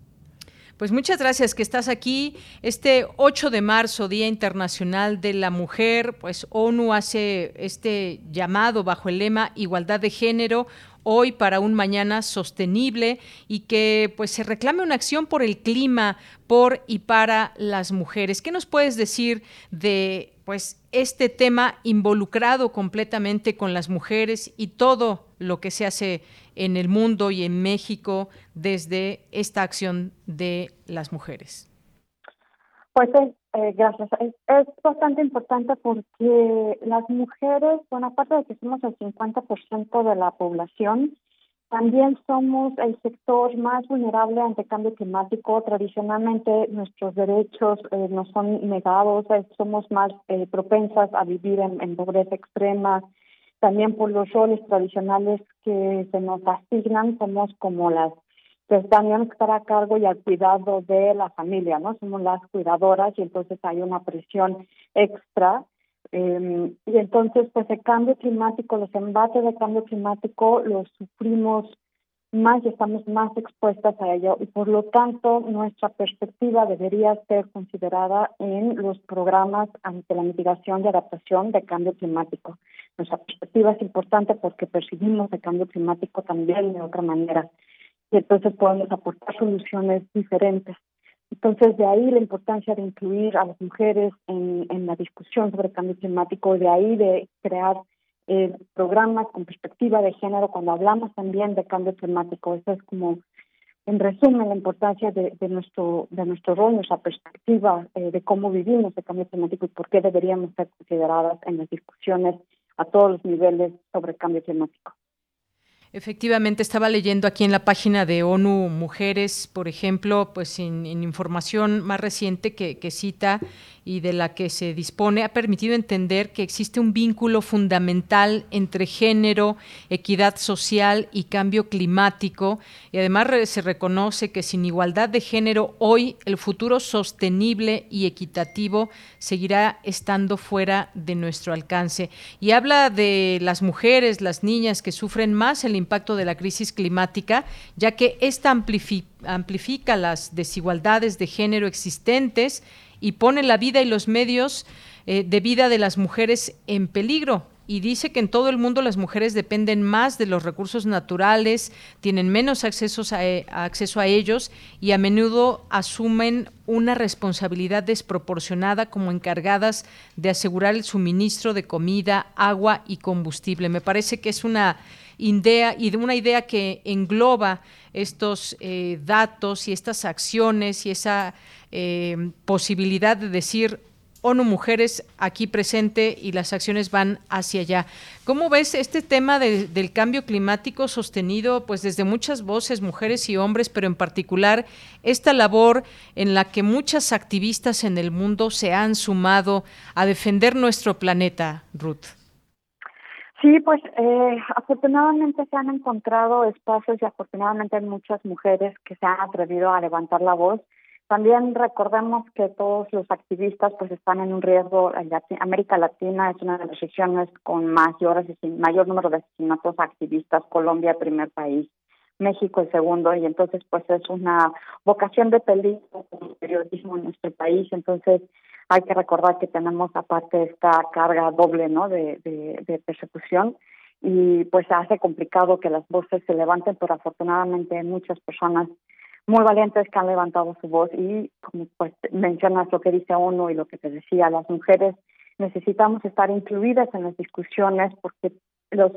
Pues muchas gracias que estás aquí. Este 8 de marzo, Día Internacional de la Mujer, pues ONU hace este llamado bajo el lema Igualdad de Género, hoy para un mañana sostenible y que pues se reclame una acción por el clima, por y para las mujeres. ¿Qué nos puedes decir de pues este tema involucrado completamente con las mujeres y todo lo que se hace en el mundo y en México desde esta acción de las mujeres? Pues eh, gracias. Es, es, bastante importante porque las mujeres, bueno, aparte de que somos el 50% de la población, también somos el sector más vulnerable ante cambio climático. Tradicionalmente nuestros derechos eh, nos son negados, eh, somos más eh, propensas a vivir en, pobreza extrema. También por los roles tradicionales que se nos asignan, somos como las que que estar a cargo y al cuidado de la familia, ¿no? Somos las cuidadoras y entonces hay una presión extra eh, y entonces, pues el cambio climático, los embates de cambio climático los sufrimos más y estamos más expuestas a ello y por lo tanto nuestra perspectiva debería ser considerada en los programas ante la mitigación y adaptación de cambio climático. Nuestra perspectiva es importante porque percibimos el cambio climático también de otra manera y entonces podemos aportar soluciones diferentes. Entonces, de ahí la importancia de incluir a las mujeres en, la discusión sobre cambio climático, de ahí de crear eh, programas con perspectiva de género cuando hablamos también de cambio climático. Eso es como, en resumen, la importancia de, de nuestro de nuestro rol, nuestra perspectiva eh, de cómo vivimos el cambio climático y por qué deberíamos ser consideradas en las discusiones a todos los niveles sobre cambio climático. Efectivamente, estaba leyendo aquí en la página de ONU Mujeres, por ejemplo, pues en, información más reciente que, cita y de la que se dispone, ha permitido entender que existe un vínculo fundamental entre género, equidad social y cambio climático. Y además se reconoce que sin igualdad de género hoy el futuro sostenible y equitativo seguirá estando fuera de nuestro alcance. Y habla de las mujeres, las niñas que sufren más el impacto de la crisis climática, ya que esta amplifica las desigualdades de género existentes y pone la vida y los medios eh, de vida de las mujeres en peligro. Y dice que en todo el mundo las mujeres dependen más de los recursos naturales, tienen menos accesos a, eh, acceso a ellos y a menudo asumen una responsabilidad desproporcionada como encargadas de asegurar el suministro de comida, agua y combustible. Me parece que es una idea y de una idea que engloba estos eh, datos y estas acciones y esa eh, posibilidad de decir ONU Mujeres aquí presente y las acciones van hacia allá. ¿Cómo ves este tema del cambio climático sostenido pues desde muchas voces, mujeres y hombres, pero en particular esta labor en la que muchas activistas en el mundo se han sumado a defender nuestro planeta, Ruth? Sí, pues eh, afortunadamente se han encontrado espacios y afortunadamente hay muchas mujeres que se han atrevido a levantar la voz también recordemos que todos los activistas pues están en un riesgo. América Latina es una de las regiones con mayores, mayor número de asesinatos activistas. Colombia, primer país. México, el segundo. Y entonces pues es una vocación de peligro el periodismo en nuestro país. Entonces hay que recordar que tenemos aparte esta carga doble no de, de, de persecución y pues hace complicado que las voces se levanten, pero afortunadamente muchas personas muy valientes que han levantado su voz. Y como pues mencionas lo que dice ONU y lo que te decía, las mujeres necesitamos estar incluidas en las discusiones porque los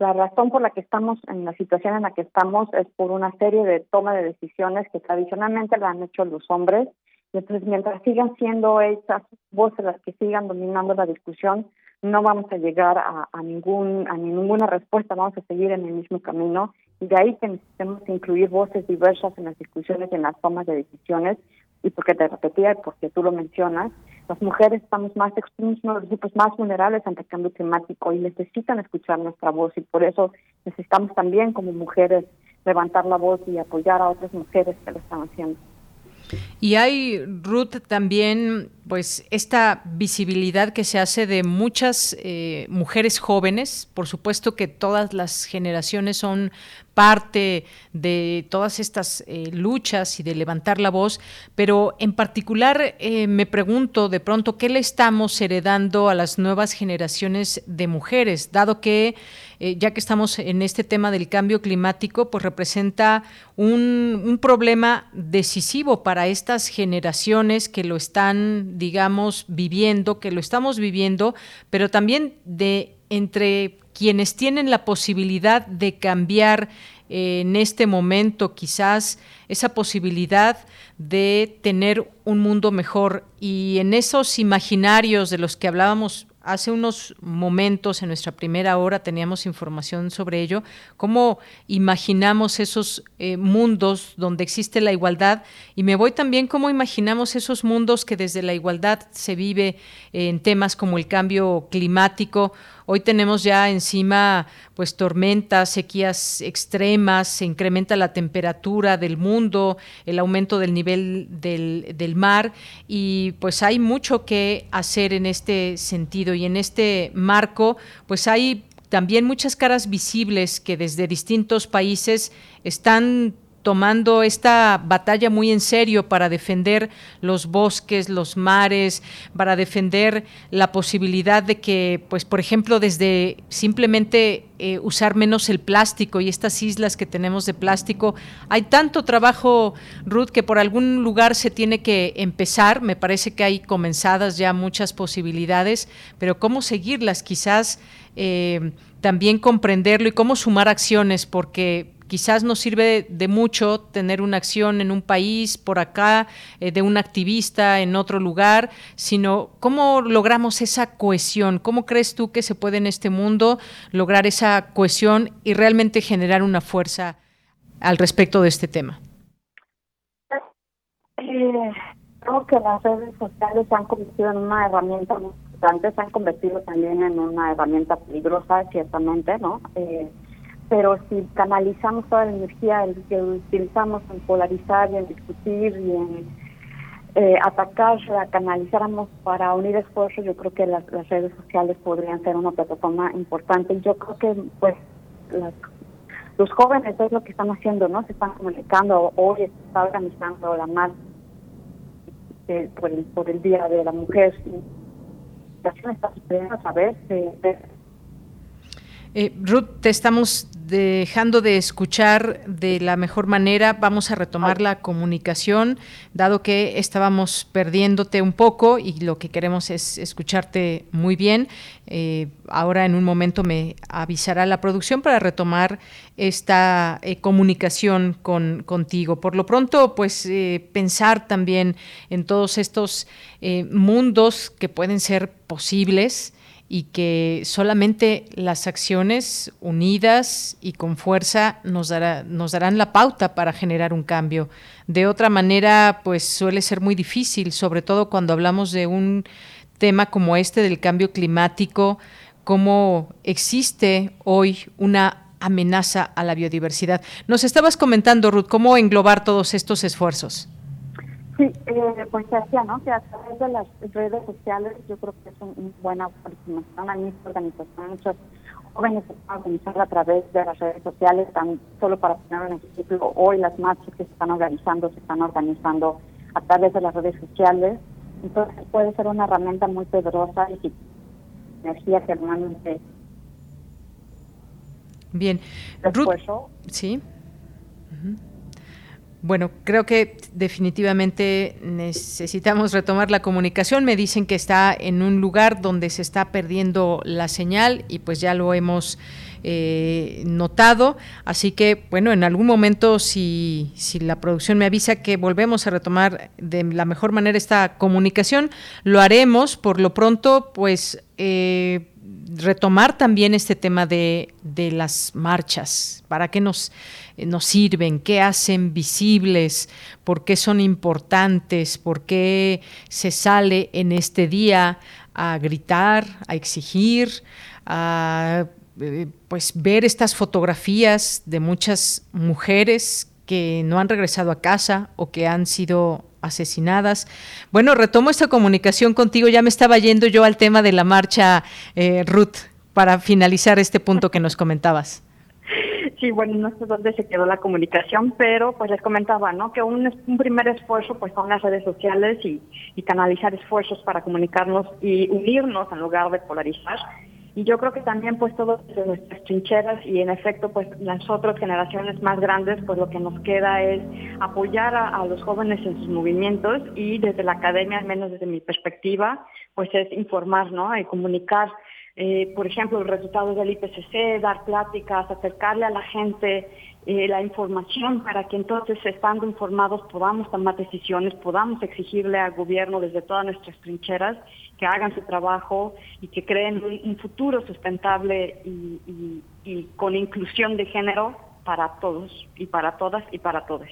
la razón por la que estamos en la situación en la que estamos es por una serie de toma de decisiones que tradicionalmente la han hecho los hombres. Y entonces mientras sigan siendo esas voces las que sigan dominando la discusión no vamos a llegar a, a ningún a ninguna respuesta. Vamos a seguir en el mismo camino de ahí que necesitemos incluir voces diversas en las discusiones y en las tomas de decisiones. Y porque te repetía, y porque tú lo mencionas, las mujeres estamos más expuestos, uno de los grupos más vulnerables ante el cambio climático y necesitan escuchar nuestra voz. Y por eso necesitamos también, como mujeres, levantar la voz y apoyar a otras mujeres que lo están haciendo. Y hay, Ruth, también pues esta visibilidad que se hace de muchas eh, mujeres jóvenes. Por supuesto que todas las generaciones son parte de todas estas eh, luchas y de levantar la voz, pero en particular eh, me pregunto de pronto qué le estamos heredando a las nuevas generaciones de mujeres, dado que eh, ya que estamos en este tema del cambio climático, pues representa un, un problema decisivo para estas generaciones que lo están, digamos, viviendo, que lo estamos viviendo, pero también de entre quienes tienen la posibilidad de cambiar eh, en este momento quizás esa posibilidad de tener un mundo mejor. Y en esos imaginarios de los que hablábamos hace unos momentos en nuestra primera hora teníamos información sobre ello, cómo imaginamos esos eh, mundos donde existe la igualdad. Y me voy también cómo imaginamos esos mundos que desde la igualdad se vive en temas como el cambio climático Hoy tenemos ya encima pues tormentas, sequías extremas, se incrementa la temperatura del mundo, el aumento del nivel del, del mar y pues hay mucho que hacer en este sentido y en este marco pues hay también muchas caras visibles que desde distintos países están tomando esta batalla muy en serio para defender los bosques, los mares, para defender la posibilidad de que, pues, por ejemplo, desde simplemente eh, usar menos el plástico y estas islas que tenemos de plástico, hay tanto trabajo, Ruth, que por algún lugar se tiene que empezar. Me parece que hay comenzadas ya muchas posibilidades, pero cómo seguirlas, quizás. Eh, también comprenderlo y cómo sumar acciones, porque quizás no sirve de mucho tener una acción en un país, por acá, eh, de un activista en otro lugar, sino cómo logramos esa cohesión, cómo crees tú que se puede en este mundo lograr esa cohesión y realmente generar una fuerza al respecto de este tema. Eh, creo que las redes sociales se han convertido en una herramienta muy importante, se han convertido también en una herramienta peligrosa, ciertamente, ¿no? Eh, pero si canalizamos toda la energía que utilizamos en polarizar y en discutir y en eh, atacar, la canalizáramos para unir esfuerzos, yo creo que las, redes sociales podrían ser una plataforma importante. Yo creo que pues los jóvenes es lo que están haciendo, ¿no? Se están comunicando, hoy se está organizando la marcha eh, por, el, Día de la Mujer. La está sucediendo a través de eh, Ruth, te estamos dejando de escuchar de la mejor manera. Vamos a retomar la comunicación, dado que estábamos perdiéndote un poco y lo que queremos es escucharte muy bien. Eh, ahora en un momento me avisará la producción para retomar esta eh, comunicación con, contigo. Por lo pronto, pues pensar también en todos estos mundos que pueden ser posibles y que solamente las acciones unidas y con fuerza nos, dará, nos darán la pauta para generar un cambio. De otra manera, pues suele ser muy difícil, sobre todo cuando hablamos de un tema como este del cambio climático, cómo existe hoy una amenaza a la biodiversidad. Nos estabas comentando, Ruth, cómo englobar todos estos esfuerzos. Sí, eh, pues decía, ¿no? Que a través de las redes sociales yo creo que es una buena aproximación a mi organización. Muchos jóvenes se están organizando a través de las redes sociales, tan solo para poner un ejemplo, hoy las marchas que se están organizando se están organizando a través de las redes sociales. Entonces puede ser una herramienta muy poderosa y energía que normalmente... Bien. Ruth, sí. Bueno, creo que definitivamente necesitamos retomar la comunicación. Me dicen que está en un lugar donde se está perdiendo la señal y pues ya lo hemos eh, notado. Así que, bueno, en algún momento si, si la producción me avisa que volvemos a retomar de la mejor manera esta comunicación, lo haremos. Por lo pronto, pues... Eh, retomar también este tema de, de las marchas, para qué nos, nos sirven, qué hacen visibles, por qué son importantes, por qué se sale en este día a gritar, a exigir, a eh, pues ver estas fotografías de muchas mujeres que no han regresado a casa o que han sido asesinadas. Bueno, retomo esta comunicación contigo. Ya me estaba yendo yo al tema de la marcha, eh, Ruth, para finalizar este punto que nos comentabas. Sí, bueno, no sé dónde se quedó la comunicación, pero pues les comentaba, ¿no? Que un, un primer esfuerzo pues son las redes sociales y, y canalizar esfuerzos para comunicarnos y unirnos en lugar de polarizar y yo creo que también pues todas nuestras trincheras y en efecto pues las otras generaciones más grandes pues lo que nos queda es apoyar a, los jóvenes en sus movimientos y desde la academia, al menos desde mi perspectiva, pues es informar, ¿no? Y comunicar eh, por ejemplo, los resultados del IPCC, dar pláticas, acercarle a la gente eh, la información para que entonces, estando informados, podamos tomar decisiones, podamos exigirle al gobierno desde todas nuestras trincheras que hagan su trabajo y que creen un, futuro sustentable y con inclusión de género para todos y para todas y para todos.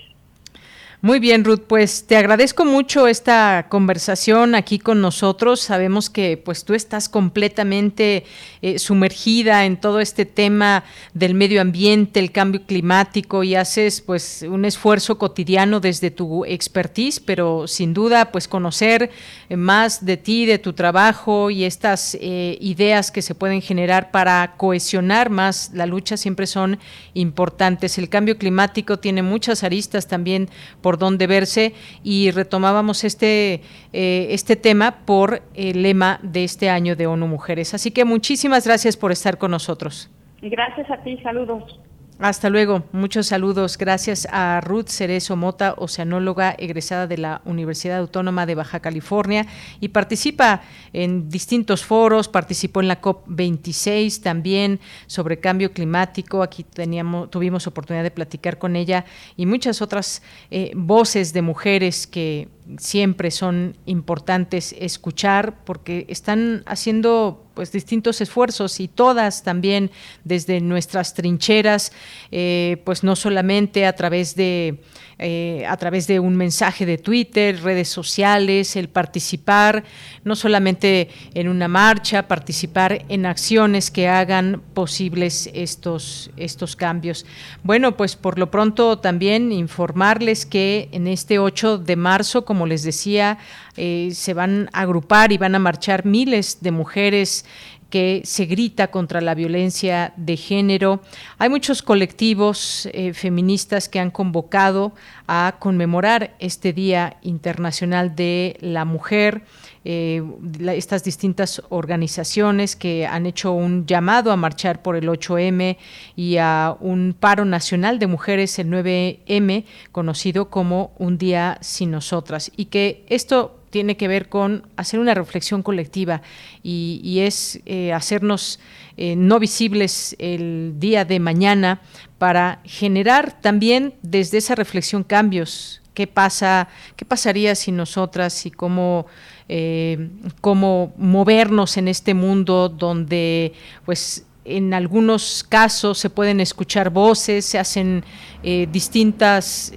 Muy bien, Ruth, pues te agradezco mucho esta conversación aquí con nosotros. Sabemos que pues tú estás completamente eh, sumergida en todo este tema del medio ambiente, el cambio climático y haces pues un esfuerzo cotidiano desde tu expertise, pero sin duda pues conocer más de ti, de tu trabajo y estas eh, ideas que se pueden generar para cohesionar más la lucha siempre son importantes. El cambio climático tiene muchas aristas también por por dónde verse y retomábamos este, eh, este tema por el lema de este año de ONU Mujeres. Así que muchísimas gracias por estar con nosotros. Gracias a ti, saludos. Hasta luego, muchos saludos. Gracias a Ruth Cerezo Mota, oceanóloga egresada de la Universidad Autónoma de Baja California y participa en distintos foros, participó en la COP26 también sobre cambio climático. Aquí teníamos, tuvimos oportunidad de platicar con ella y muchas otras eh, voces de mujeres que siempre son importantes escuchar porque están haciendo pues distintos esfuerzos y todas también desde nuestras trincheras eh, pues no solamente a través de eh, a través de un mensaje de Twitter, redes sociales, el participar, no solamente en una marcha, participar en acciones que hagan posibles estos, estos cambios. Bueno, pues por lo pronto también informarles que en este 8 de marzo, como les decía, eh, se van a agrupar y van a marchar miles de mujeres que se grita contra la violencia de género. Hay muchos colectivos eh, feministas que han convocado a conmemorar este Día Internacional de la Mujer. Eh, estas distintas organizaciones que han hecho un llamado a marchar por el 8M y a un paro nacional de mujeres, el 9M, conocido como Un Día Sin Nosotras, y que esto tiene que ver con hacer una reflexión colectiva y, es eh, hacernos eh, no visibles el día de mañana para generar también desde esa reflexión cambios. ¿Qué pasa? ¿Qué pasaría si nosotras y cómo eh, cómo movernos en este mundo donde pues en algunos casos se pueden escuchar voces, se hacen distintas,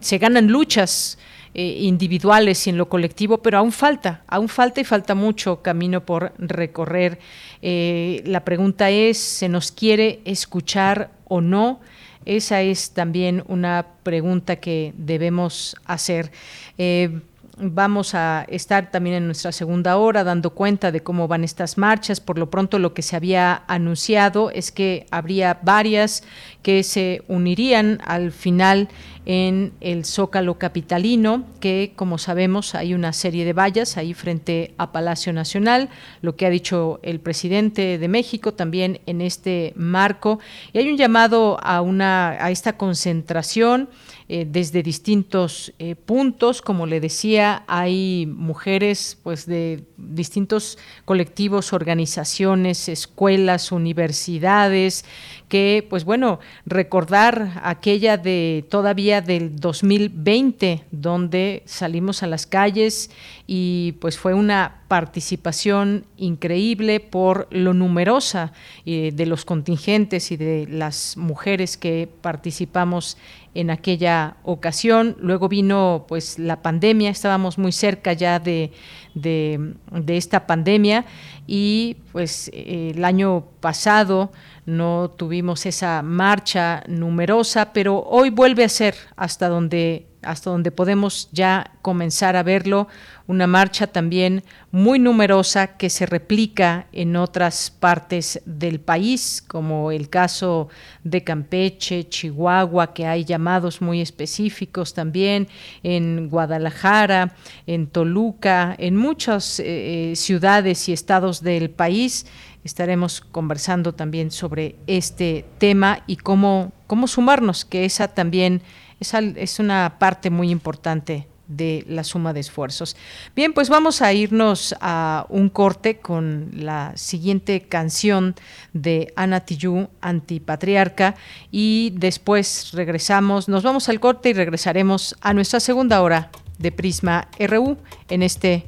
se ganan luchas eh, individuales y en lo colectivo, pero aún falta, aún falta y falta mucho camino por recorrer. Eh, la pregunta es, ¿se nos quiere escuchar o no? Esa es también una pregunta que debemos hacer. Eh, Vamos a estar también en nuestra segunda hora dando cuenta de cómo van estas marchas. Por lo pronto lo que se había anunciado es que habría varias que se unirían al final en el Zócalo Capitalino, que como sabemos hay una serie de vallas ahí frente a Palacio Nacional, lo que ha dicho el presidente de México también en este marco. Y hay un llamado a, una, a esta concentración eh, desde distintos eh, puntos. Como le decía, hay mujeres pues, de distintos colectivos, organizaciones, escuelas, universidades, que, pues bueno, recordar aquella de todavía del 2020, donde salimos a las calles y pues fue una participación increíble por lo numerosa eh, de los contingentes y de las mujeres que participamos en aquella ocasión. Luego vino pues la pandemia, estábamos muy cerca ya de, de, esta pandemia y pues el año pasado no tuvimos esa marcha numerosa, pero hoy vuelve a ser hasta donde hasta donde podemos ya comenzar a verlo, una marcha también muy numerosa que se replica en otras partes del país, como el caso de Campeche, Chihuahua, que hay llamados muy específicos también, en Guadalajara, en Toluca, en muchas eh, eh, ciudades y estados del país. Estaremos conversando también sobre este tema y cómo, cómo sumarnos, que esa también es, es una parte muy importante de la suma de esfuerzos. Bien, pues vamos a irnos a un corte con la siguiente canción de Ana Tijoux, Antipatriarca, y después regresamos, nos vamos al corte y regresaremos a nuestra segunda hora de Prisma RU en este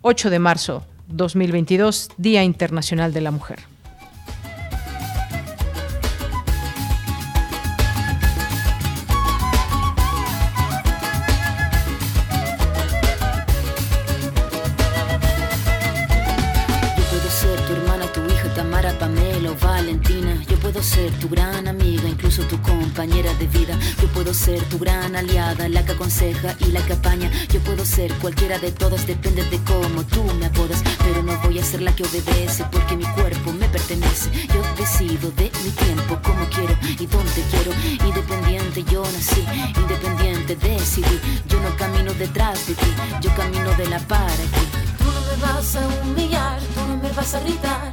8 de marzo 2022, Día Internacional de la Mujer. Ser tu gran aliada, la que aconseja y la que apaña. Yo puedo ser cualquiera de todas, depende de cómo tú me apodas. Pero no voy a ser la que obedece porque mi cuerpo me pertenece. Yo decido de mi tiempo, como quiero y dónde quiero. Independiente yo nací, independiente decidí. Yo no camino detrás de ti, yo camino de la para aquí. Tú no me vas a humillar, tú no me vas a gritar.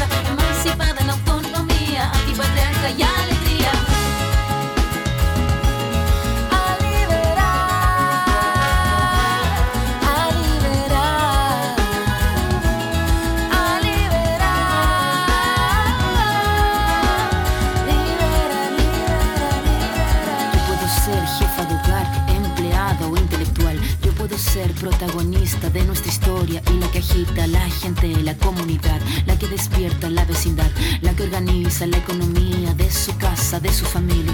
organiza la economía de su casa, de su familia.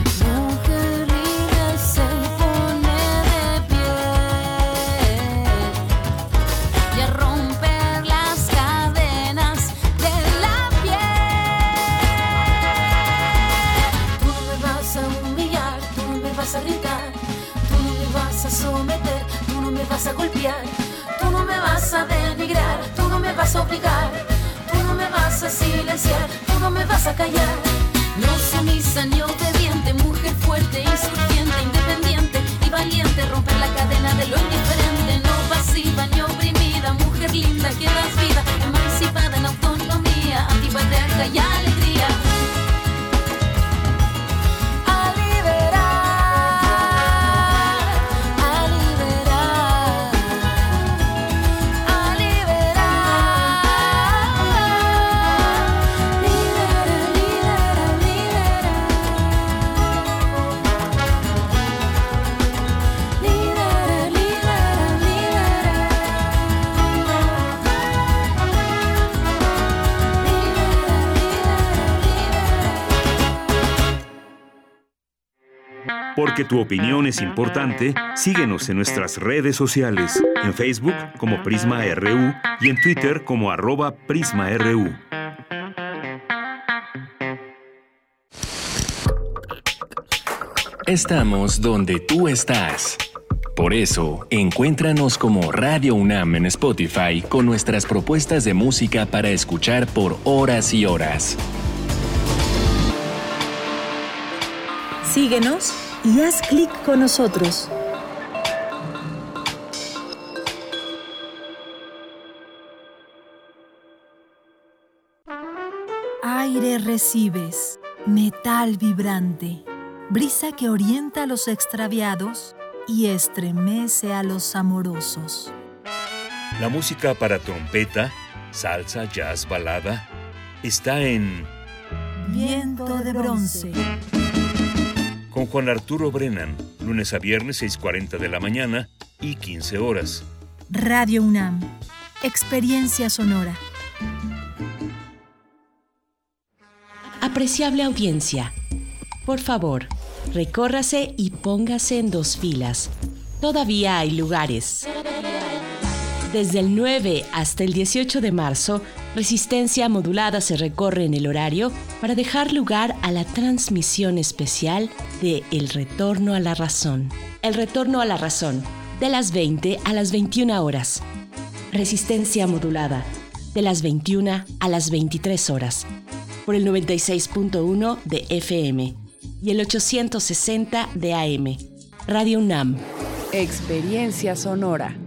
Porque tu opinión es importante, síguenos en nuestras redes sociales, en Facebook como Prisma RU y en Twitter como arroba PrismaRU. Estamos donde tú estás. Por eso, encuéntranos como Radio UNAM en Spotify con nuestras propuestas de música para escuchar por horas y horas. Síguenos y haz clic con nosotros. Aire recibes, metal vibrante, brisa que orienta a los extraviados y estremece a los amorosos. La música para trompeta, salsa, jazz, balada, está en Viento de bronce con Juan Arturo Brennan, lunes a viernes 6.40 de la mañana y 15 horas. Radio UNAM, experiencia sonora. Apreciable audiencia, por favor, recórrase y póngase en dos filas. Todavía hay lugares. Desde el 9 hasta el 18 de marzo, Resistencia Modulada se recorre en el horario para dejar lugar a la transmisión especial de El Retorno a la Razón. El Retorno a la Razón, de las 20 a las 21 horas. Resistencia Modulada, de las 21 a las 23 horas. por el 96.1 de FM y el 860 de AM. Radio UNAM. Experiencia sonora.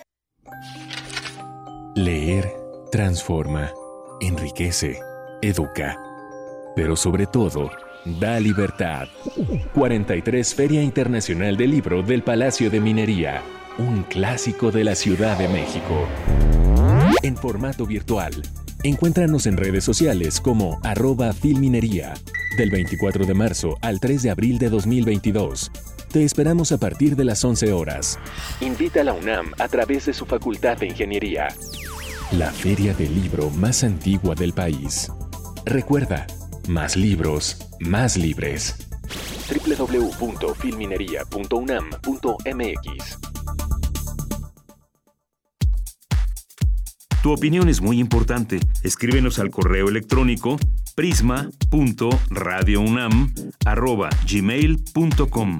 Leer transforma, enriquece, educa, pero sobre todo, da libertad. 43 Feria Internacional del Libro del Palacio de Minería, un clásico de la Ciudad de México en formato virtual. Encuéntranos en redes sociales como arroba filminería. Del 24 de marzo al 3 de abril de 2022. Te esperamos a partir de las 11 horas. Invita a la UNAM a través de su Facultad de Ingeniería. La feria del libro más antigua del país. Recuerda, más libros, más libres. www.filminería.unam.mx Tu opinión es muy importante. Escríbenos al correo electrónico prisma.radiounam@gmail.com.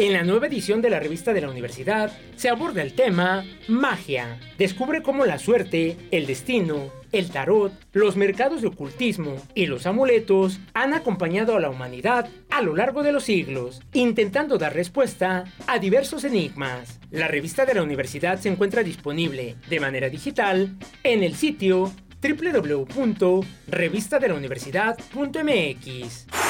En la nueva edición de la revista de la universidad se aborda el tema magia. Descubre cómo la suerte, el destino, el tarot, los mercados de ocultismo y los amuletos han acompañado a la humanidad a lo largo de los siglos, intentando dar respuesta a diversos enigmas. La revista de la universidad se encuentra disponible de manera digital en el sitio www.revistadelauniversidad.mx.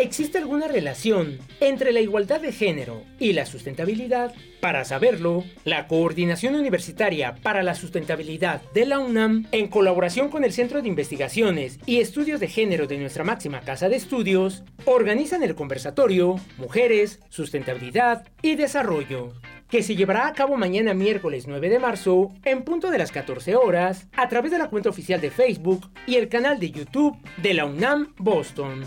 ¿Existe alguna relación entre la igualdad de género y la sustentabilidad? Para saberlo, la Coordinación Universitaria para la Sustentabilidad de la UNAM, en colaboración con el Centro de Investigaciones y Estudios de Género de nuestra máxima casa de estudios, organizan el conversatorio Mujeres, Sustentabilidad y Desarrollo que se llevará a cabo mañana miércoles 9 de marzo en punto de las 14 horas a través de la cuenta oficial de Facebook y el canal de YouTube de la UNAM Boston.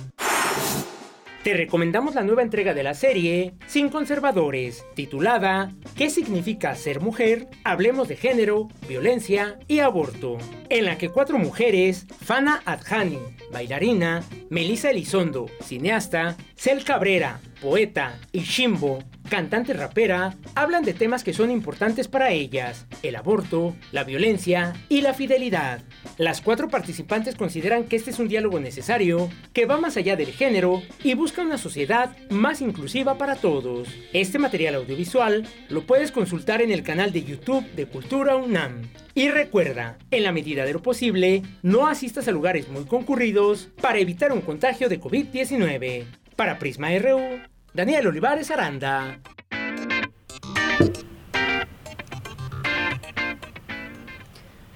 Te recomendamos la nueva entrega de la serie Sin Conservadores, titulada ¿Qué significa ser mujer? Hablemos de género, violencia y aborto, en la que cuatro mujeres, Fana Adjani, bailarina, Melissa Elizondo, cineasta, Cel Cabrera, poeta, y Shimbo, cantante rapera, hablan de temas que son importantes para ellas, el aborto, la violencia y la fidelidad. Las cuatro participantes consideran que este es un diálogo necesario, que va más allá del género y busca una sociedad más inclusiva para todos. Este material audiovisual lo puedes consultar en el canal de YouTube de Cultura UNAM. Y recuerda, en la medida de lo posible, no asistas a lugares muy concurridos para evitar un contagio de COVID-19. Para Prisma RU, Daniel Olivares Aranda.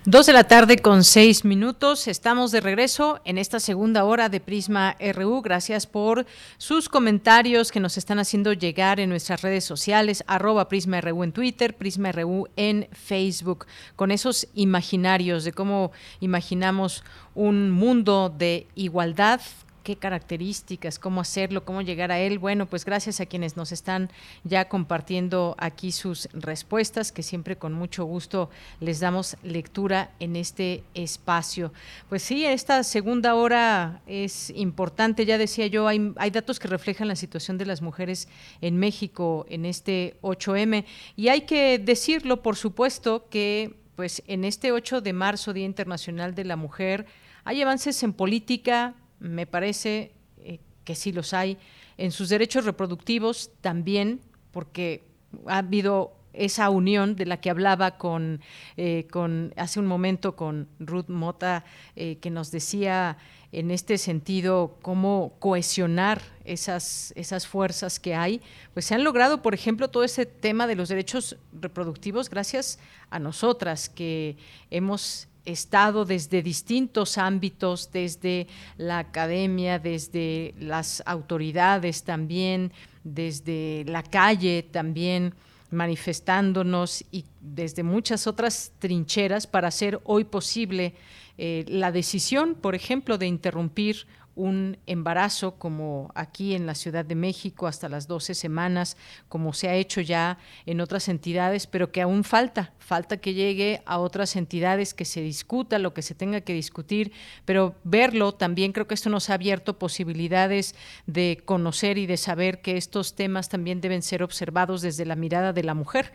Dos de la tarde con seis minutos. Estamos de regreso en esta segunda hora de Prisma RU. Gracias por sus comentarios que nos están haciendo llegar en nuestras redes sociales, arroba Prisma RU en Twitter, Prisma RU en Facebook, con esos imaginarios de cómo imaginamos un mundo de igualdad qué características, cómo hacerlo, cómo llegar a él. Bueno, pues gracias a quienes nos están ya compartiendo aquí sus respuestas, que siempre con mucho gusto les damos lectura en este espacio. Pues sí, esta segunda hora es importante, ya decía yo, hay, hay datos que reflejan la situación de las mujeres en México en este 8M y hay que decirlo, por supuesto, que pues en este 8 de marzo, Día Internacional de la Mujer, hay avances en política, me parece eh, que sí los hay, en sus derechos reproductivos también, porque ha habido esa unión de la que hablaba con, eh, con hace un momento con Ruth Mota, eh, que nos decía en este sentido cómo cohesionar esas, esas fuerzas que hay, pues se han logrado, por ejemplo, todo ese tema de los derechos reproductivos gracias a nosotras que hemos estado desde distintos ámbitos, desde la academia, desde las autoridades también, desde la calle también, manifestándonos y desde muchas otras trincheras para hacer hoy posible eh, la decisión, por ejemplo, de interrumpir un embarazo como aquí en la Ciudad de México hasta las 12 semanas, como se ha hecho ya en otras entidades, pero que aún falta, falta que llegue a otras entidades, que se discuta lo que se tenga que discutir, pero verlo también creo que esto nos ha abierto posibilidades de conocer y de saber que estos temas también deben ser observados desde la mirada de la mujer.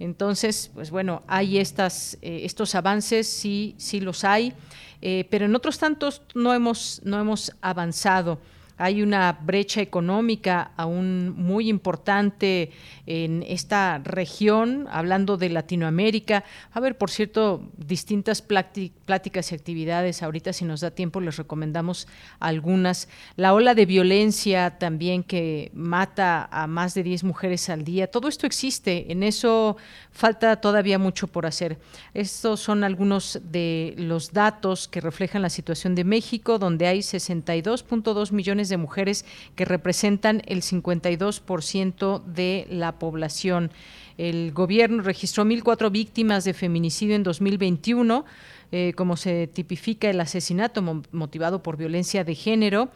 Entonces, pues bueno, hay estas, eh, estos avances, sí, sí los hay. Eh, pero en otros tantos no hemos, no hemos avanzado hay una brecha económica aún muy importante en esta región, hablando de Latinoamérica. A ver, por cierto, distintas pláticas y actividades. Ahorita, si nos da tiempo, les recomendamos algunas. La ola de violencia también que mata a más de 10 mujeres al día. Todo esto existe. En eso falta todavía mucho por hacer. Estos son algunos de los datos que reflejan la situación de México, donde hay 62.2 millones de mujeres que representan el 52% de la población. El gobierno registró 1.004 víctimas de feminicidio en 2021, eh, como se tipifica el asesinato motivado por violencia de género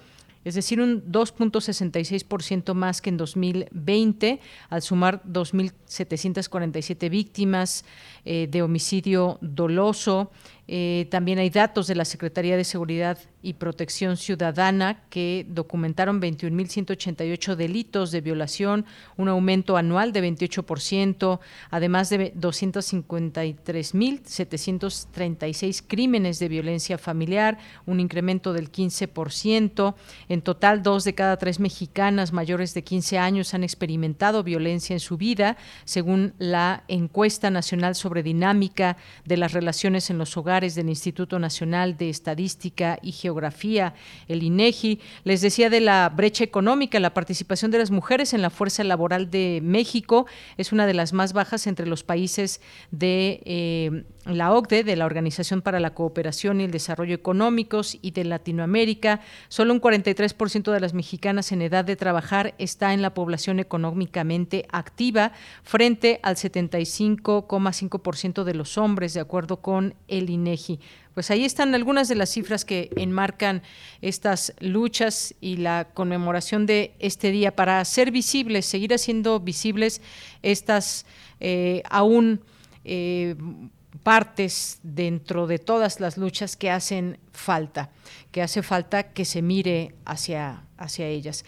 es decir, un 2.66% más que en 2020, al sumar 2.747 víctimas eh, de homicidio doloso. Eh, también hay datos de la Secretaría de Seguridad y Protección Ciudadana que documentaron 21.188 delitos de violación, un aumento anual de 28%, además de 253.736 crímenes de violencia familiar, un incremento del 15%. En total, dos de cada tres mexicanas mayores de 15 años han experimentado violencia en su vida, según la encuesta nacional sobre dinámica de las relaciones en los hogares del Instituto Nacional de Estadística y Geografía, el INEGI. Les decía de la brecha económica, la participación de las mujeres en la fuerza laboral de México es una de las más bajas entre los países de eh, la OCDE, de la Organización para la Cooperación y el Desarrollo Económicos y de Latinoamérica. Solo un 43% de las mexicanas en edad de trabajar está en la población económicamente activa, frente al 75,5% de los hombres, de acuerdo con el INEGI. Pues ahí están algunas de las cifras que enmarcan estas luchas y la conmemoración de este día para hacer visibles, seguir haciendo visibles estas eh, aún eh, partes dentro de todas las luchas que hacen falta, que hace falta que se mire hacia, hacia ellas.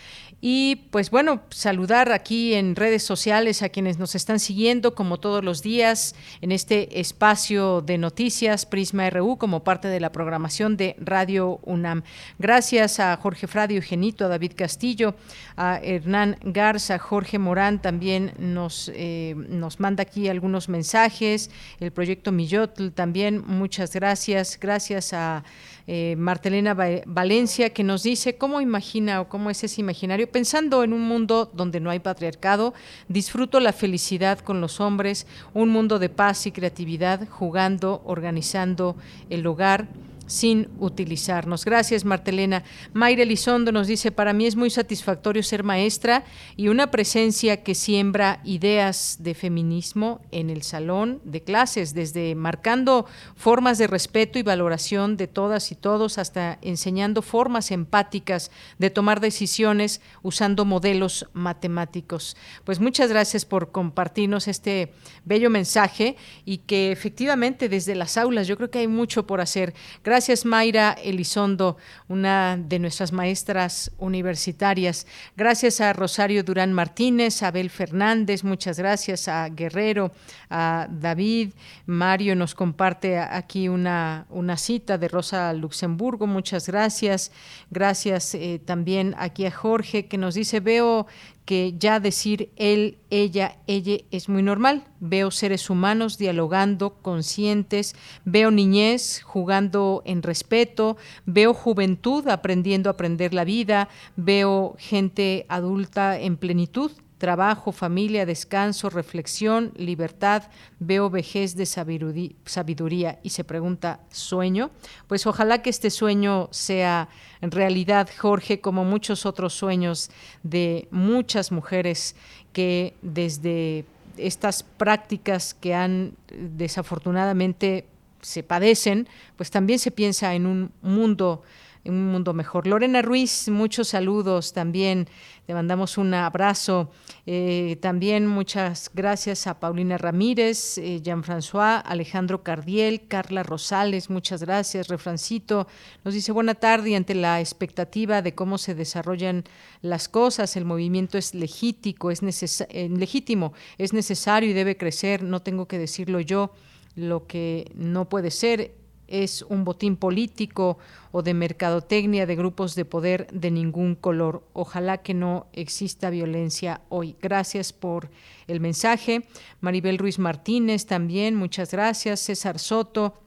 Y pues bueno, saludar aquí en redes sociales a quienes nos están siguiendo como todos los días en este espacio de noticias Prisma RU como parte de la programación de Radio UNAM. Gracias a Jorge Fradio Eugenito, a David Castillo, a Hernán Garza, Jorge Morán también nos, eh, nos manda aquí algunos mensajes, el proyecto Millotl también, muchas gracias, gracias a eh, Martelena Valencia, que nos dice cómo imagina o cómo es ese imaginario. Pensando en un mundo donde no hay patriarcado, disfruto la felicidad con los hombres, un mundo de paz y creatividad, jugando, organizando el hogar sin utilizarnos. Gracias, Martelena. Mayra Elizondo nos dice, para mí es muy satisfactorio ser maestra y una presencia que siembra ideas de feminismo en el salón de clases, desde marcando formas de respeto y valoración de todas y todos hasta enseñando formas empáticas de tomar decisiones usando modelos matemáticos. Pues muchas gracias por compartirnos este bello mensaje y que efectivamente desde las aulas yo creo que hay mucho por hacer. Gracias Gracias Mayra Elizondo, una de nuestras maestras universitarias. Gracias a Rosario Durán Martínez, Abel Fernández, muchas gracias a Guerrero, a David. Mario nos comparte aquí una, una cita de Rosa Luxemburgo, muchas gracias. Gracias eh, también aquí a Jorge que nos dice, veo que ya decir él, ella, ella es muy normal. Veo seres humanos dialogando, conscientes, veo niñez jugando en respeto, veo juventud aprendiendo a aprender la vida, veo gente adulta en plenitud trabajo, familia, descanso, reflexión, libertad, veo vejez de sabiduría y se pregunta, ¿sueño? Pues ojalá que este sueño sea en realidad, Jorge, como muchos otros sueños de muchas mujeres que desde estas prácticas que han desafortunadamente se padecen, pues también se piensa en un mundo en un mundo mejor. Lorena Ruiz, muchos saludos también. Le mandamos un abrazo. Eh, también muchas gracias a Paulina Ramírez, eh, Jean-François, Alejandro Cardiel, Carla Rosales, muchas gracias. Refrancito nos dice buena tarde y ante la expectativa de cómo se desarrollan las cosas, el movimiento es legítimo, es eh, legítimo, es necesario y debe crecer, no tengo que decirlo yo. Lo que no puede ser es un botín político o de mercadotecnia de grupos de poder de ningún color. Ojalá que no exista violencia hoy. Gracias por el mensaje. Maribel Ruiz Martínez también, muchas gracias. César Soto.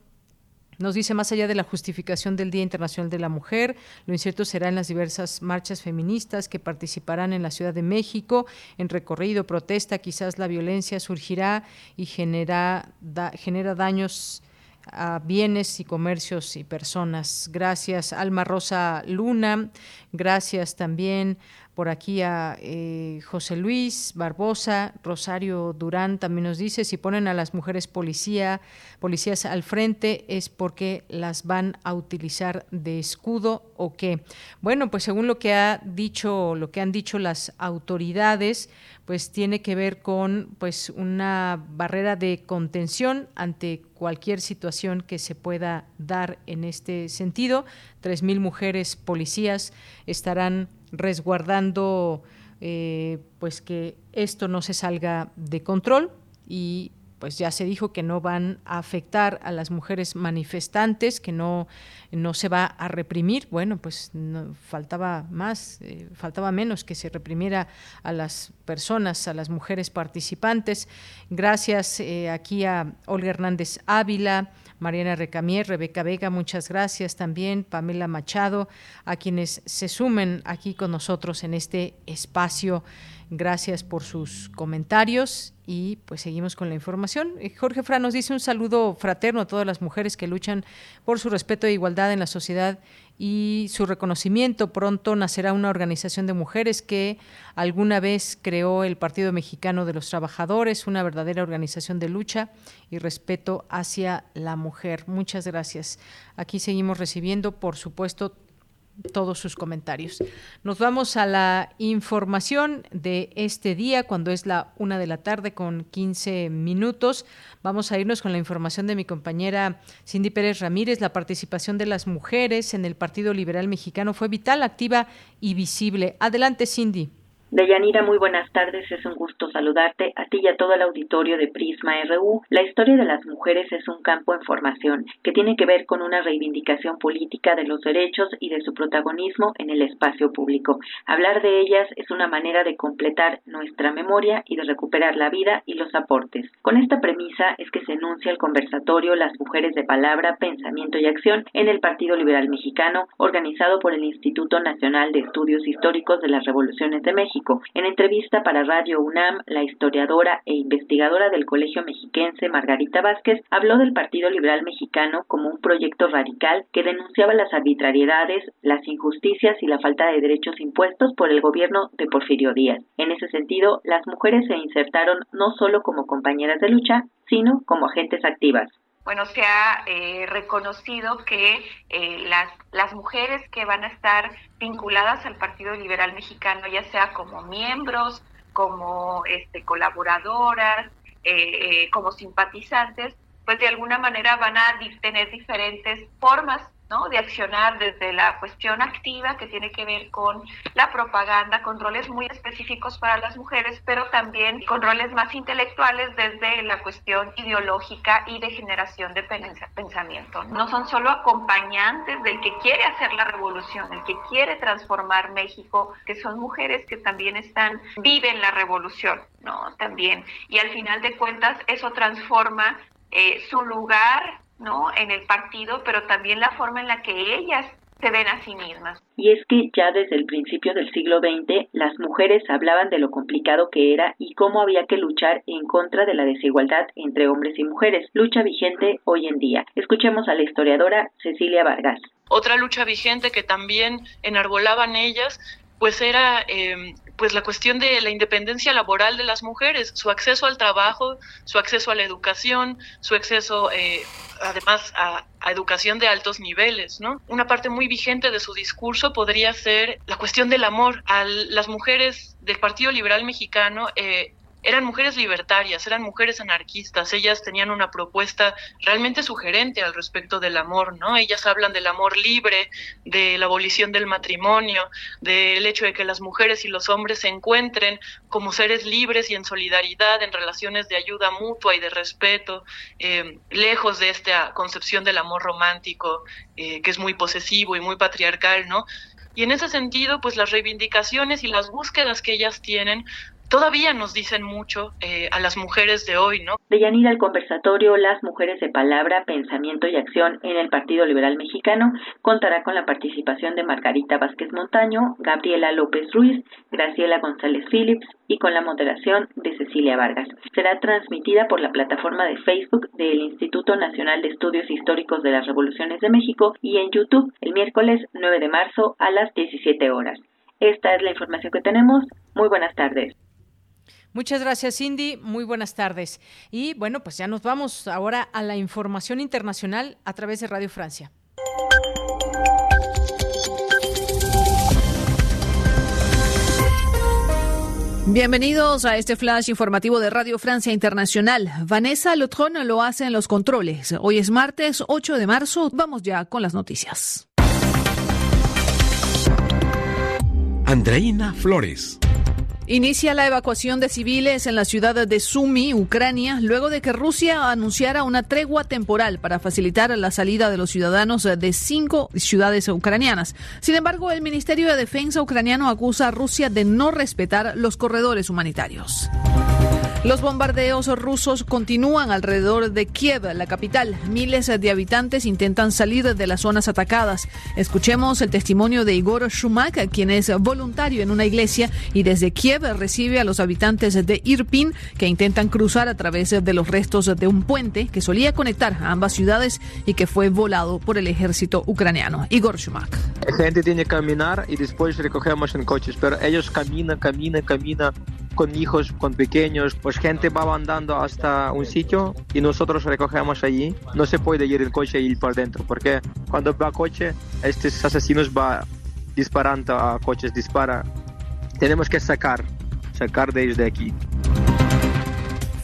Nos dice, más allá de la justificación del Día Internacional de la Mujer, lo incierto será en las diversas marchas feministas que participarán en la Ciudad de México. En recorrido, protesta, quizás la violencia surgirá y genera, genera daños a bienes y comercios y personas. Gracias, Alma Rosa Luna. Gracias también por aquí a eh, José Luis Barbosa, Rosario Durán también nos dice, si ponen a las mujeres policía, policías al frente es porque las van a utilizar de escudo o qué. Bueno, pues según lo que ha dicho, lo que han dicho las autoridades, pues tiene que ver con pues una barrera de contención ante cualquier situación que se pueda dar en este sentido. Tres mil mujeres policías estarán resguardando eh, pues que esto no se salga de control y pues ya se dijo que no van a afectar a las mujeres manifestantes, que no, no se va a reprimir. Bueno, pues no, faltaba más, eh, faltaba menos que se reprimiera a las personas, a las mujeres participantes. Gracias eh, aquí a Olga Hernández Ávila, Mariana Recamier, Rebeca Vega, muchas gracias también, Pamela Machado, a quienes se sumen aquí con nosotros en este espacio. Gracias por sus comentarios y pues seguimos con la información. Eh, Jorge Fra nos dice un saludo fraterno a todas las mujeres que luchan por su respeto e igualdad en la sociedad y su reconocimiento. Pronto nacerá una organización de mujeres que alguna vez creó el Partido Mexicano de los Trabajadores, una verdadera organización de lucha y respeto hacia la mujer. Muchas gracias. Aquí seguimos recibiendo, por supuesto, todos sus comentarios. Nos vamos a la información de este día, cuando es la una de la tarde con 15 minutos. Vamos a irnos con la información de mi compañera Cindy Pérez Ramírez. La participación de las mujeres en el Partido Liberal Mexicano fue vital, activa y visible. Adelante, Cindy. Deyanira, muy buenas tardes. Es un gusto saludarte a ti y a todo el auditorio de Prisma RU. La historia de las mujeres es un campo en formación que tiene que ver con una reivindicación política de los derechos y de su protagonismo en el espacio público. Hablar de ellas es una manera de completar nuestra memoria y de recuperar la vida y los aportes. Con esta premisa es que se enuncia el conversatorio Las mujeres de palabra, pensamiento y acción en el Partido Liberal Mexicano, organizado por el Instituto Nacional de Estudios Históricos de las Revoluciones de México en entrevista para Radio UNAM, la historiadora e investigadora del Colegio Mexiquense Margarita Vázquez habló del Partido Liberal Mexicano como un proyecto radical que denunciaba las arbitrariedades, las injusticias y la falta de derechos impuestos por el gobierno de Porfirio Díaz. En ese sentido, las mujeres se insertaron no solo como compañeras de lucha, sino como agentes activas bueno, se ha eh, reconocido que eh, las, las mujeres que van a estar vinculadas al Partido Liberal Mexicano, ya sea como miembros, como este, colaboradoras, eh, como simpatizantes, pues de alguna manera van a tener diferentes formas ¿no? de accionar desde la cuestión activa que tiene que ver con la propaganda, con roles muy específicos para las mujeres, pero también con roles más intelectuales desde la cuestión ideológica y de generación de pensamiento. No son solo acompañantes del que quiere hacer la revolución, el que quiere transformar México, que son mujeres que también están, viven la revolución, ¿no? También. Y al final de cuentas eso transforma eh, su lugar ¿no? en el partido, pero también la forma en la que ellas se ven a sí mismas. Y es que ya desde el principio del siglo XX las mujeres hablaban de lo complicado que era y cómo había que luchar en contra de la desigualdad entre hombres y mujeres, lucha vigente hoy en día. Escuchemos a la historiadora Cecilia Vargas. Otra lucha vigente que también enarbolaban ellas pues era eh, pues la cuestión de la independencia laboral de las mujeres, su acceso al trabajo, su acceso a la educación, su acceso eh, además a, educación de altos niveles, ¿no? Una parte muy vigente de su discurso podría ser la cuestión del amor. A las mujeres del Partido Liberal Mexicano eh, eran mujeres libertarias, eran mujeres anarquistas, ellas tenían una propuesta realmente sugerente al respecto del amor, ¿no? Ellas hablan del amor libre, de la abolición del matrimonio, del hecho de que las mujeres y los hombres se encuentren como seres libres y en solidaridad, en relaciones de ayuda mutua y de respeto, eh, lejos de esta concepción del amor romántico eh, que es muy posesivo y muy patriarcal, ¿no? Y en ese sentido, pues las reivindicaciones y las búsquedas que ellas tienen todavía nos dicen mucho eh, a las mujeres de hoy, ¿no? De Yanira al conversatorio Las Mujeres de Palabra, Pensamiento y Acción en el Partido Liberal Mexicano contará con la participación de Margarita Vázquez Montaño, Gabriela López Ruiz, Graciela González Phillips y con la moderación de Cecilia Vargas. Será transmitida por la plataforma de Facebook del Instituto Nacional de Estudios Históricos de las Revoluciones de México y en YouTube el miércoles 9 de marzo a las 17 horas. Esta es la información que tenemos. Muy buenas tardes. Muchas gracias, Cindy. Muy buenas tardes. Y bueno, pues ya nos vamos ahora a la información internacional a través de Radio Francia. Bienvenidos a este flash informativo de Radio Francia Internacional. Vanessa Lotron lo hace en los controles. Hoy es martes 8 de marzo. Vamos ya con las noticias. Andreina Flores. Inicia la evacuación de civiles en la ciudad de Sumy, Ucrania, luego de que Rusia anunciara una tregua temporal para facilitar la salida de los ciudadanos de cinco ciudades ucranianas. Sin embargo, el Ministerio de Defensa ucraniano acusa a Rusia de no respetar los corredores humanitarios. Los bombardeos rusos continúan alrededor de Kiev, la capital. Miles de habitantes intentan salir de las zonas atacadas. Escuchemos el testimonio de Igor Shumak, quien es voluntario en una iglesia y desde Kiev recibe a los habitantes de Irpin que intentan cruzar a través de los restos de un puente que solía conectar ambas ciudades y que fue volado por el ejército ucraniano. Igor Shumak. La gente tiene que caminar y después recogemos en coches, pero ellos caminan, caminan, caminan con hijos, con pequeños, pues gente va andando hasta un sitio y nosotros recogemos allí. No se puede ir el coche y ir por dentro, porque cuando va coche, estos asesinos va disparando a coches, dispara. Tenemos que sacar, sacar de ellos de aquí.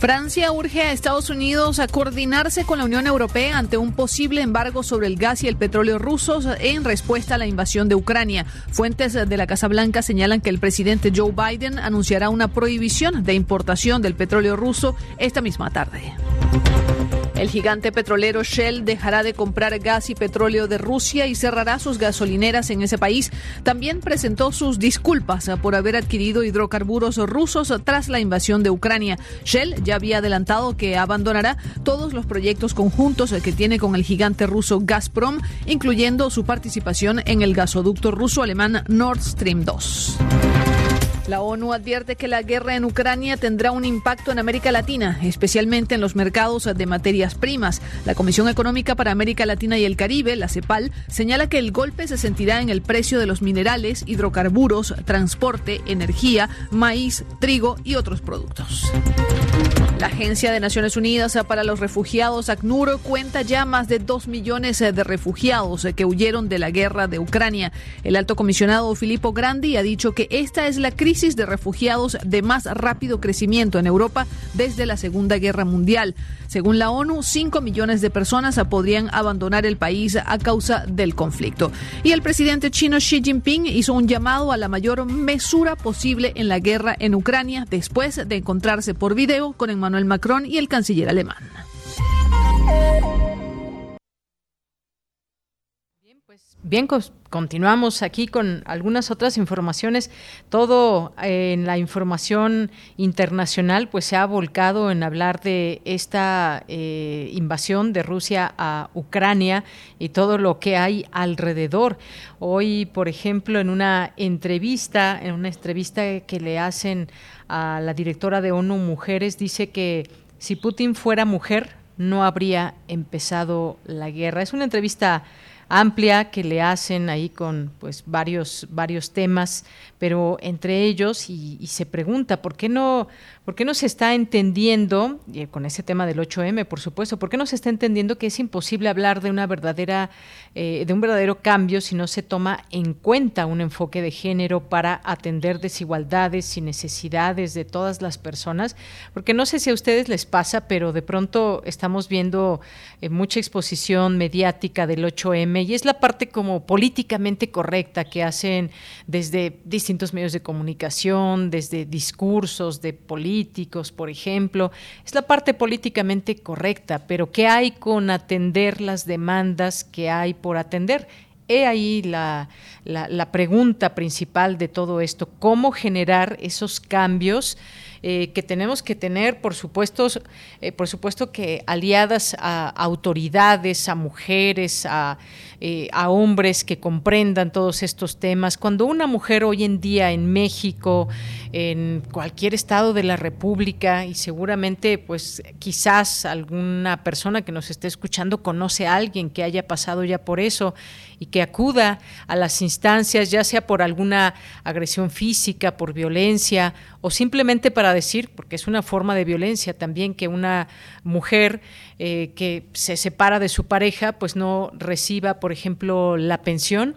Francia urge a Estados Unidos a coordinarse con la Unión Europea ante un posible embargo sobre el gas y el petróleo rusos en respuesta a la invasión de Ucrania. Fuentes de la Casa Blanca señalan que el presidente Joe Biden anunciará una prohibición de importación del petróleo ruso esta misma tarde. El gigante petrolero Shell dejará de comprar gas y petróleo de Rusia y cerrará sus gasolineras en ese país. También presentó sus disculpas por haber adquirido hidrocarburos rusos tras la invasión de Ucrania. Shell ya había adelantado que abandonará todos los proyectos conjuntos que tiene con el gigante ruso Gazprom, incluyendo su participación en el gasoducto ruso-alemán Nord Stream 2. La ONU advierte que la guerra en Ucrania tendrá un impacto en América Latina, especialmente en los mercados de materias primas. La Comisión Económica para América Latina y el Caribe, la CEPAL, señala que el golpe se sentirá en el precio de los minerales, hidrocarburos, transporte, energía, maíz, trigo y otros productos. La Agencia de Naciones Unidas para los Refugiados, ACNUR, cuenta ya más de dos millones de refugiados que huyeron de la guerra de Ucrania. El alto comisionado Filippo Grandi ha dicho que esta es la crisis crisis de refugiados de más rápido crecimiento en Europa desde la Segunda Guerra Mundial. Según la ONU, 5 millones de personas podrían abandonar el país a causa del conflicto. Y el presidente chino Xi Jinping hizo un llamado a la mayor mesura posible en la guerra en Ucrania después de encontrarse por video con Emmanuel Macron y el canciller alemán. Bien, continuamos aquí con algunas otras informaciones. Todo eh, en la información internacional pues se ha volcado en hablar de esta eh, invasión de Rusia a Ucrania y todo lo que hay alrededor. Hoy, por ejemplo, en una entrevista, en una entrevista que le hacen a la directora de ONU Mujeres, dice que si Putin fuera mujer no habría empezado la guerra. Es una entrevista amplia que le hacen ahí con pues varios varios temas pero entre ellos y, y se pregunta por qué no ¿Por qué no se está entendiendo, y con ese tema del 8M, por supuesto, por qué no se está entendiendo que es imposible hablar de una verdadera, eh, de un verdadero cambio si no se toma en cuenta un enfoque de género para atender desigualdades y necesidades de todas las personas? Porque no sé si a ustedes les pasa, pero de pronto estamos viendo eh, mucha exposición mediática del 8M y es la parte como políticamente correcta que hacen desde distintos medios de comunicación, desde discursos de política políticos, por ejemplo. Es la parte políticamente correcta, pero ¿qué hay con atender las demandas que hay por atender? He ahí la, la, pregunta principal de todo esto, cómo generar esos cambios eh, que tenemos que tener, por supuesto, eh, por supuesto que aliadas a autoridades, a mujeres, a eh, a hombres que comprendan todos estos temas. Cuando una mujer hoy en día en México, en cualquier estado de la República, y seguramente pues quizás alguna persona que nos esté escuchando conoce a alguien que haya pasado ya por eso y que acuda a las instancias, ya sea por alguna agresión física, por violencia, o simplemente para decir, porque es una forma de violencia también que una mujer eh, que se separa de su pareja, pues no reciba, por ejemplo, la pensión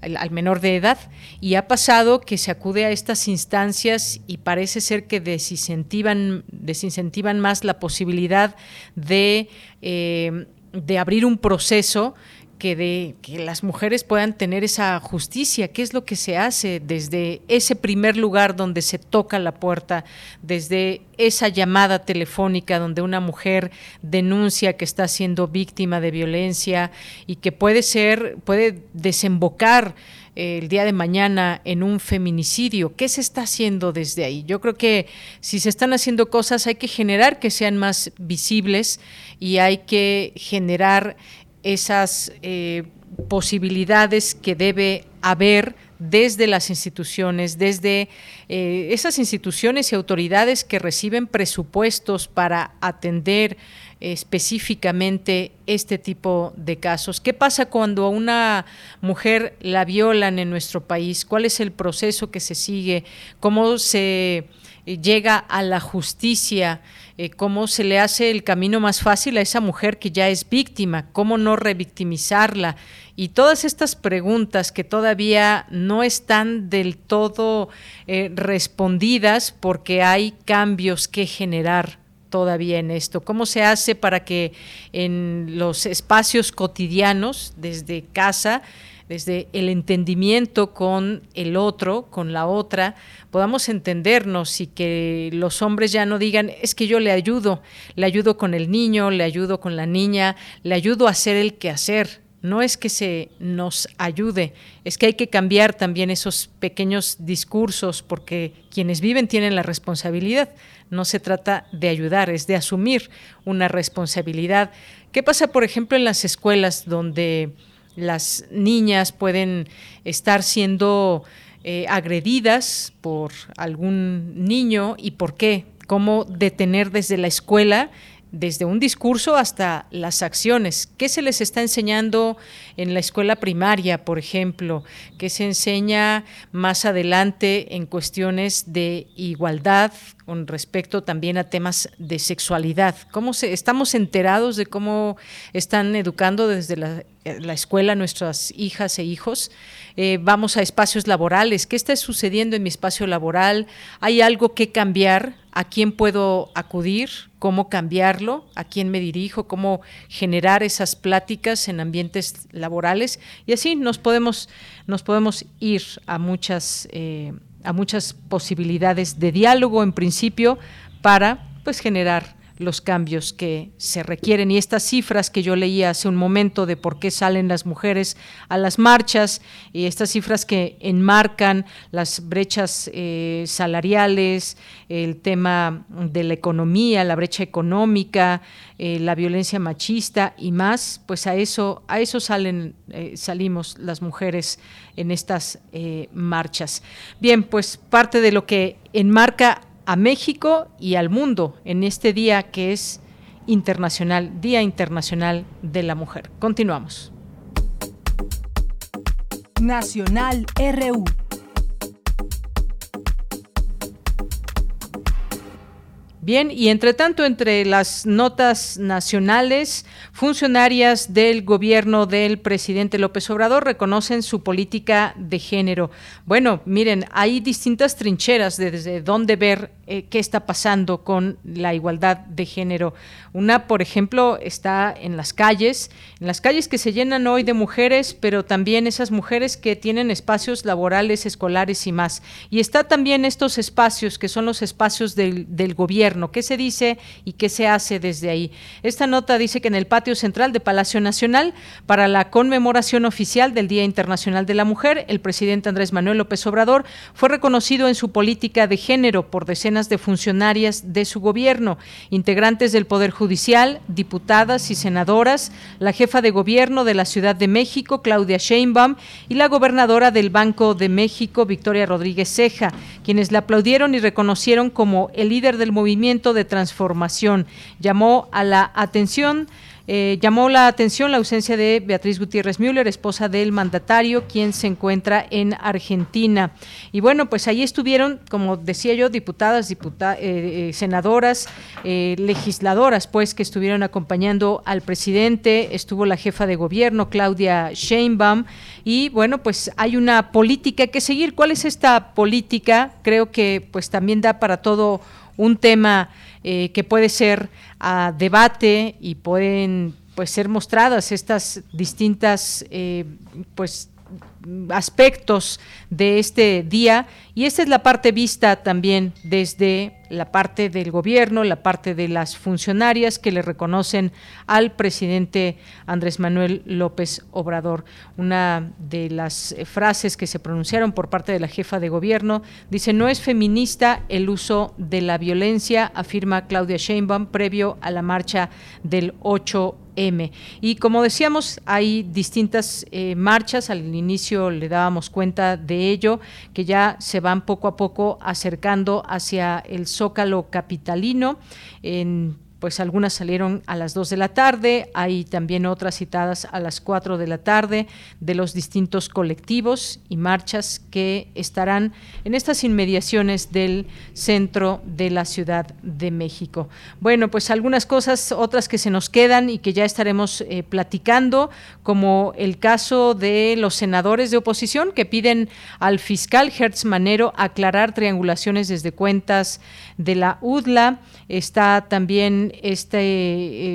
al, menor de edad. Y ha pasado que se acude a estas instancias y parece ser que desincentivan, más la posibilidad de, eh, de abrir un proceso que, las mujeres puedan tener esa justicia, qué es lo que se hace desde ese primer lugar donde se toca la puerta, desde esa llamada telefónica donde una mujer denuncia que está siendo víctima de violencia y que puede ser, puede desembocar eh, el día de mañana en un feminicidio. ¿Qué se está haciendo desde ahí? Yo creo que si se están haciendo cosas hay que generar que sean más visibles y hay que generar esas eh, posibilidades que debe haber desde las instituciones, desde eh, esas instituciones y autoridades que reciben presupuestos para atender específicamente este tipo de casos. ¿Qué pasa cuando a una mujer la violan en nuestro país? ¿Cuál es el proceso que se sigue? ¿Cómo se llega a la justicia? Eh, cómo se le hace el camino más fácil a esa mujer que ya es víctima, cómo no revictimizarla. Y todas estas preguntas que todavía no están del todo eh, respondidas porque hay cambios que generar todavía en esto? ¿Cómo se hace para que en los espacios cotidianos, desde casa, desde el entendimiento con el otro, con la otra, podamos entendernos y que los hombres ya no digan, es que yo le ayudo, le ayudo con el niño, le ayudo con la niña, le ayudo a hacer el quehacer. No es que se nos ayude, es que hay que cambiar también esos pequeños discursos porque quienes viven tienen la responsabilidad. No se trata de ayudar, es de asumir una responsabilidad. ¿Qué pasa, por ejemplo, en las escuelas donde las niñas pueden estar siendo eh, agredidas por algún niño y por qué, cómo detener desde la escuela desde un discurso hasta las acciones. ¿Qué se les está enseñando en la escuela primaria, por ejemplo? ¿Qué se enseña más adelante en cuestiones de igualdad con respecto también a temas de sexualidad. ¿Cómo se, estamos enterados de cómo están educando desde la, la escuela nuestras hijas e hijos? Eh, vamos a espacios laborales. ¿Qué está sucediendo en mi espacio laboral? ¿Hay algo que cambiar? ¿A quién puedo acudir? ¿Cómo cambiarlo? ¿A quién me dirijo? ¿Cómo generar esas pláticas en ambientes laborales? Y así nos podemos, nos podemos ir a muchas, eh, a muchas posibilidades de diálogo en principio para pues generar los cambios que se requieren. Y estas cifras que yo leía hace un momento de por qué salen las mujeres a las marchas, y estas cifras que enmarcan las brechas eh, salariales, el tema de la economía, la brecha económica, eh, la violencia machista y más, pues a eso, a eso salen, eh, salimos las mujeres en estas marchas. Bien, pues parte de lo que enmarca a México y al mundo en este día que es internacional, Día Internacional de la Mujer. Continuamos. Nacional RU. Bien, y entre tanto, entre las notas nacionales, funcionarias del gobierno del presidente López Obrador reconocen su política de género. Bueno, miren, hay distintas trincheras desde dónde ver eh, qué está pasando con la igualdad de género. Una, por ejemplo, está en las calles, en las calles que se llenan hoy de mujeres, pero también esas mujeres que tienen espacios laborales, escolares y más. Y está también estos espacios que son los espacios del gobierno. ¿Qué se dice y qué se hace desde ahí? Esta nota dice que en el patio central de Palacio Nacional, para la conmemoración oficial del Día Internacional de la Mujer, el presidente Andrés Manuel López Obrador fue reconocido en su política de género por decenas de funcionarias de su gobierno, integrantes del Poder Judicial, diputadas y senadoras, la jefa de gobierno de la Ciudad de México, Claudia Sheinbaum, y la gobernadora del Banco de México, Victoria Rodríguez Ceja, quienes la aplaudieron y reconocieron como el líder del movimiento de transformación. Llamó a la atención eh, llamó la atención la ausencia de Beatriz Gutiérrez Müller, esposa del mandatario, quien se encuentra en Argentina. Y bueno, pues ahí estuvieron, como decía yo, diputadas, eh, eh, senadoras, legisladoras, pues, que estuvieron acompañando al presidente. Estuvo la jefa de gobierno, Claudia Sheinbaum. Y bueno, pues hay una política que seguir. ¿Cuál es esta política? Creo que pues también da para todo un tema eh, que puede ser a debate y pueden pues ser mostradas estas distintas eh, pues aspectos de este día y esta es la parte vista también desde la parte del gobierno, la parte de las funcionarias que le reconocen al presidente Andrés Manuel López Obrador. Una de las frases que se pronunciaron por parte de la jefa de gobierno dice, no es feminista el uso de la violencia, afirma Claudia Sheinbaum previo a la marcha del 8 M. Y como decíamos, hay distintas eh, marchas, al le dábamos cuenta de ello, que ya se van poco a poco acercando hacia el zócalo capitalino en pues algunas salieron a las 2 de la tarde, hay también otras citadas a las 4 de la tarde de los distintos colectivos y marchas que estarán en estas inmediaciones del centro de la Ciudad de México. Bueno, pues algunas cosas, otras que se nos quedan y que ya estaremos eh, platicando, como el caso de los senadores de oposición que piden al fiscal Hertz Manero aclarar triangulaciones desde cuentas de la UDLA. Está también este,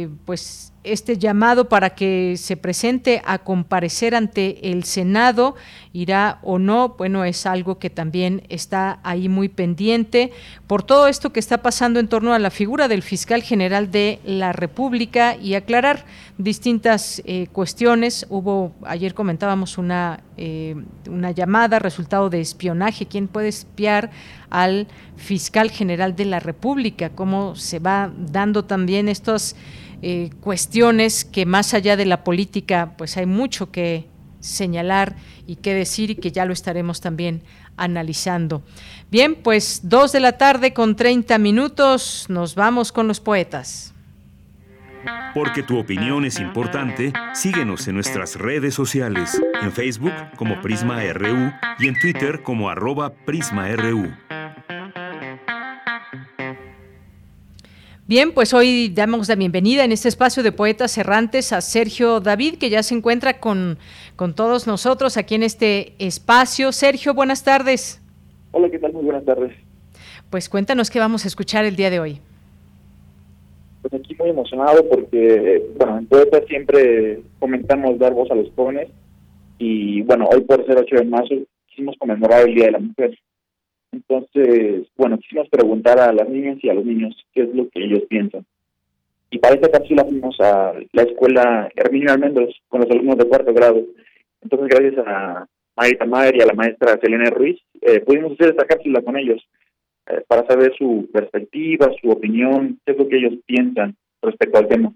eh, pues, este llamado para que se presente a comparecer ante el Senado, irá o no, bueno, es algo que también está ahí muy pendiente. Por todo esto que está pasando en torno a la figura del fiscal general de la República y aclarar distintas eh, cuestiones. Hubo, ayer comentábamos una, eh, una llamada, resultado de espionaje, quién puede espiar al fiscal general de la República, cómo se va dando también estos eh, cuestiones que más allá de la política, pues hay mucho que señalar y que decir y que ya lo estaremos también analizando. Bien, pues dos de la tarde con 30 minutos, nos vamos con los poetas. Porque tu opinión es importante, síguenos en nuestras redes sociales, en Facebook como Prisma RU y en Twitter como arroba PrismaRU. Bien, pues hoy damos la bienvenida en este espacio de poetas errantes a Sergio David, que ya se encuentra con, con todos nosotros aquí en este espacio. Sergio, buenas tardes. Hola, ¿qué tal? Muy buenas tardes. Pues cuéntanos qué vamos a escuchar el día de hoy. Pues aquí muy emocionado porque, bueno, en Poetas siempre comentamos dar voz a los jóvenes y, bueno, hoy por ser 8 de marzo quisimos conmemorar el Día de la Mujer. Entonces, bueno, quisimos preguntar a las niñas y a los niños qué es lo que ellos piensan. Y para esta cápsula fuimos a la escuela Herminio Almendros con los alumnos de cuarto grado. Entonces, gracias a Marita Mayer y a la maestra Selena Ruiz, eh, pudimos hacer esta cápsula con ellos eh, para saber su perspectiva, su opinión, qué es lo que ellos piensan respecto al tema.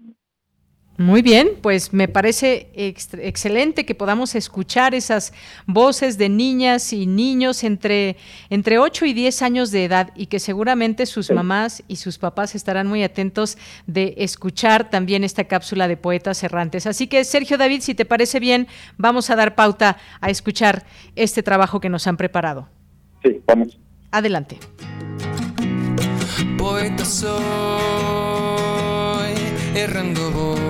Muy bien, pues me parece excelente que podamos escuchar esas voces de niñas y niños entre, entre 8 y 10 años de edad y que seguramente sus mamás y sus papás estarán muy atentos de escuchar también esta cápsula de poetas errantes. Así que Sergio David, si te parece bien, vamos a dar pauta a escuchar este trabajo que nos han preparado. Sí, vamos. Adelante. Poeta soy, errando voy,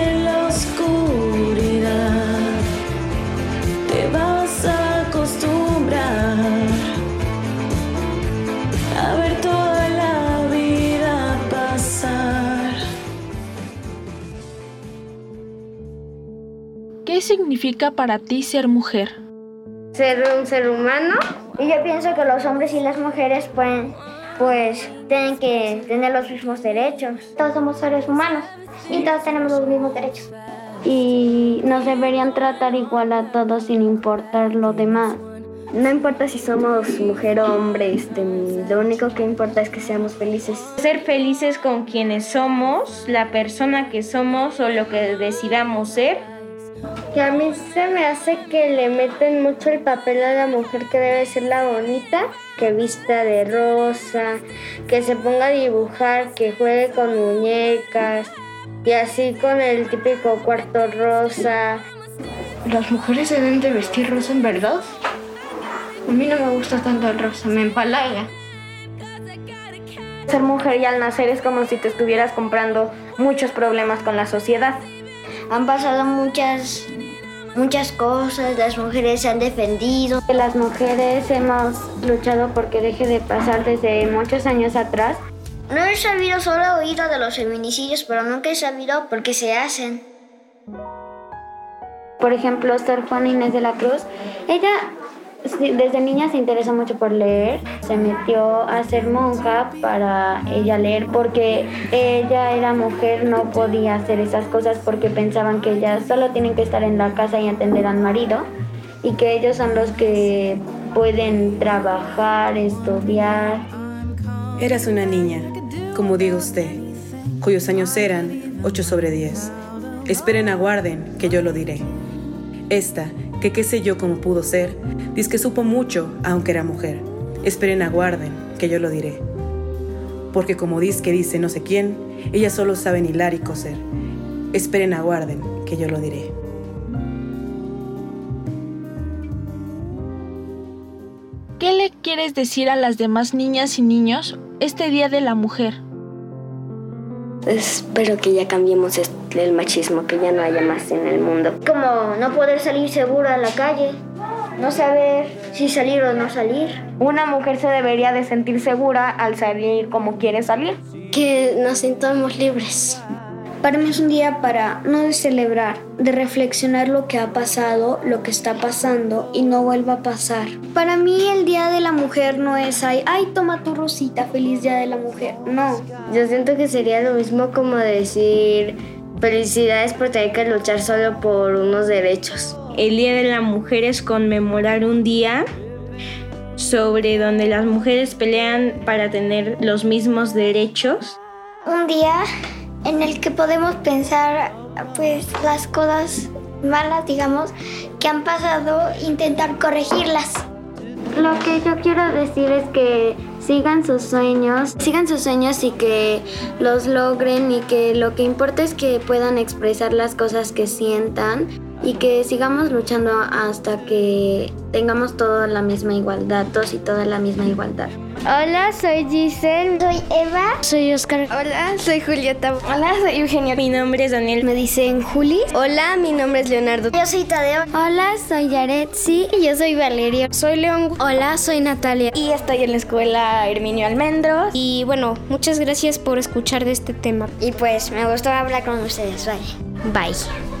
¿Qué significa para ti ser mujer? Ser un ser humano. Y yo pienso que los hombres y las mujeres pueden pues tienen que tener los mismos derechos. Todos somos seres humanos y todos tenemos los mismos derechos. Y nos deberían tratar igual a todos sin importar lo demás. No importa si somos mujer o hombre, este, lo único que importa es que seamos felices. Ser felices con quienes somos, la persona que somos o lo que decidamos ser. Y a mí se me hace que le meten mucho el papel a la mujer que debe ser la bonita, que vista de rosa, que se ponga a dibujar, que juegue con muñecas y así con el típico cuarto rosa. ¿Las mujeres se deben de vestir rosa en verdad? A mí no me gusta tanto el rosa, me empalaga. Ser mujer y al nacer es como si te estuvieras comprando muchos problemas con la sociedad. Han pasado muchas muchas cosas, las mujeres se han defendido. Las mujeres hemos luchado porque deje de pasar desde muchos años atrás. No he sabido, solo he oído de los feminicidios, pero nunca he sabido por qué se hacen. Por ejemplo, Sor Juana Inés de la Cruz, ella desde niña se interesó mucho por leer, se metió a ser monja para ella leer porque ella era mujer, no podía hacer esas cosas porque pensaban que ellas solo tienen que estar en la casa y atender al marido y que ellos son los que pueden trabajar, estudiar. Eras una niña, como digo usted, cuyos años eran 8 sobre 10. Esperen, aguarden, que yo lo diré. Esta que qué sé yo cómo pudo ser, dice que supo mucho, aunque era mujer. Esperen, aguarden, que yo lo diré. Porque como dice que dice no sé quién, ella solo sabe hilar y coser. Esperen, aguarden, que yo lo diré. ¿Qué le quieres decir a las demás niñas y niños este Día de la Mujer? Espero que ya cambiemos el machismo, que ya no haya más en el mundo. Como no poder salir seguro a la calle, no saber si salir o no salir. Una mujer se debería de sentir segura al salir como quiere salir. Que nos sintamos libres. Para mí es un día para no de celebrar, de reflexionar lo que ha pasado, lo que está pasando y no vuelva a pasar. Para mí el Día de la Mujer no es ay, ay, toma tu rosita, feliz Día de la Mujer. No. Yo siento que sería lo mismo como decir felicidades por tener que luchar solo por unos derechos. El Día de la Mujer es conmemorar un día sobre donde las mujeres pelean para tener los mismos derechos. Un día en el que podemos pensar pues las cosas malas, digamos, que han pasado, intentar corregirlas. Lo que yo quiero decir es que sigan sus sueños, sigan sus sueños y que los logren y que lo que importa es que puedan expresar las cosas que sientan y que sigamos luchando hasta que tengamos toda la misma igualdad, todos y toda la misma igualdad. Hola, soy Giselle. Soy Eva. Soy Oscar. Hola, soy Julieta. Hola, soy Eugenia. Mi nombre es Daniel. Me dicen Juli. Hola, mi nombre es Leonardo. Yo soy Tadeo. Hola, soy Yaretsi. Y yo soy Valeria. Soy León. Hola, soy Natalia. Y estoy en la escuela Herminio Almendros. Y bueno, muchas gracias por escuchar de este tema. Y pues me gustó hablar con ustedes. Bye. Bye.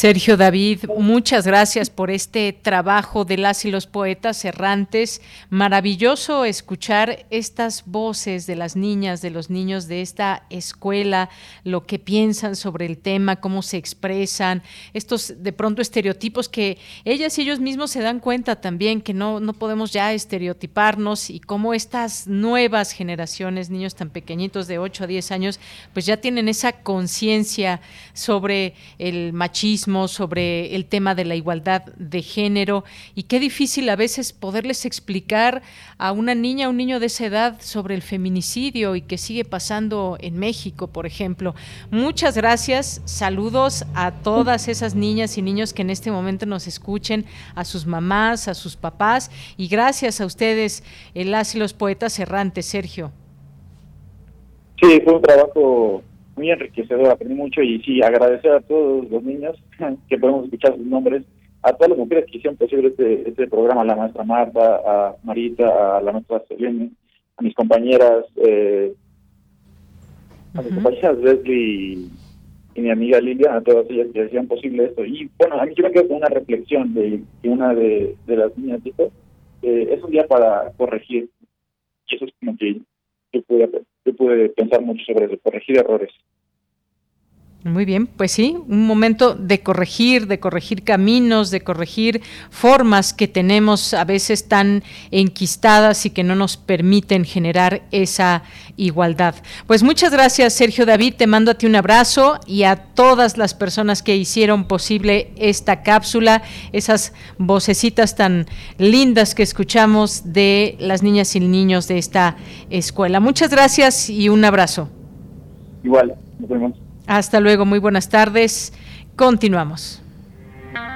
Sergio David, muchas gracias por este trabajo de las y los poetas errantes. Maravilloso escuchar estas voces de las niñas, de los niños de esta escuela, lo que piensan sobre el tema, cómo se expresan, estos de pronto estereotipos que ellas y ellos mismos se dan cuenta también que no, no podemos ya estereotiparnos y cómo estas nuevas generaciones, niños tan pequeñitos de 8 a 10 años, pues ya tienen esa conciencia sobre el machismo sobre el tema de la igualdad de género y qué difícil a veces poderles explicar a una niña, a un niño de esa edad sobre el feminicidio y que sigue pasando en México, por ejemplo. Muchas gracias, saludos a todas esas niñas y niños que en este momento nos escuchen, a sus mamás, a sus papás y gracias a ustedes, las y los poetas errantes, Sergio. Sí, fue un trabajo muy enriquecedor, aprendí mucho y sí, agradecer a todos los niños (laughs) que podemos escuchar sus nombres, a todas las mujeres que hicieron posible este, este programa, a la maestra Marta, a Marita, a la maestra Selene, a mis compañeras, eh, a mis compañeras Leslie y mi amiga Lilia, a todas ellas que hacían posible esto. Y bueno, a mí yo me quedo con una reflexión de, de una de, de las niñas dijo, eh, es un día para corregir. Y eso es como que yo pude, yo pude pensar mucho sobre corregir errores. Muy bien, pues sí, un momento de corregir, de corregir caminos, de corregir formas que tenemos a veces tan enquistadas y que no nos permiten generar esa igualdad. Pues muchas gracias, Sergio David, te mando a ti un abrazo y a todas las personas que hicieron posible esta cápsula, esas vocecitas tan lindas que escuchamos de las niñas y niños de esta escuela. Muchas gracias y un abrazo. Igual, nos vemos. Hasta luego, muy buenas tardes. Continuamos.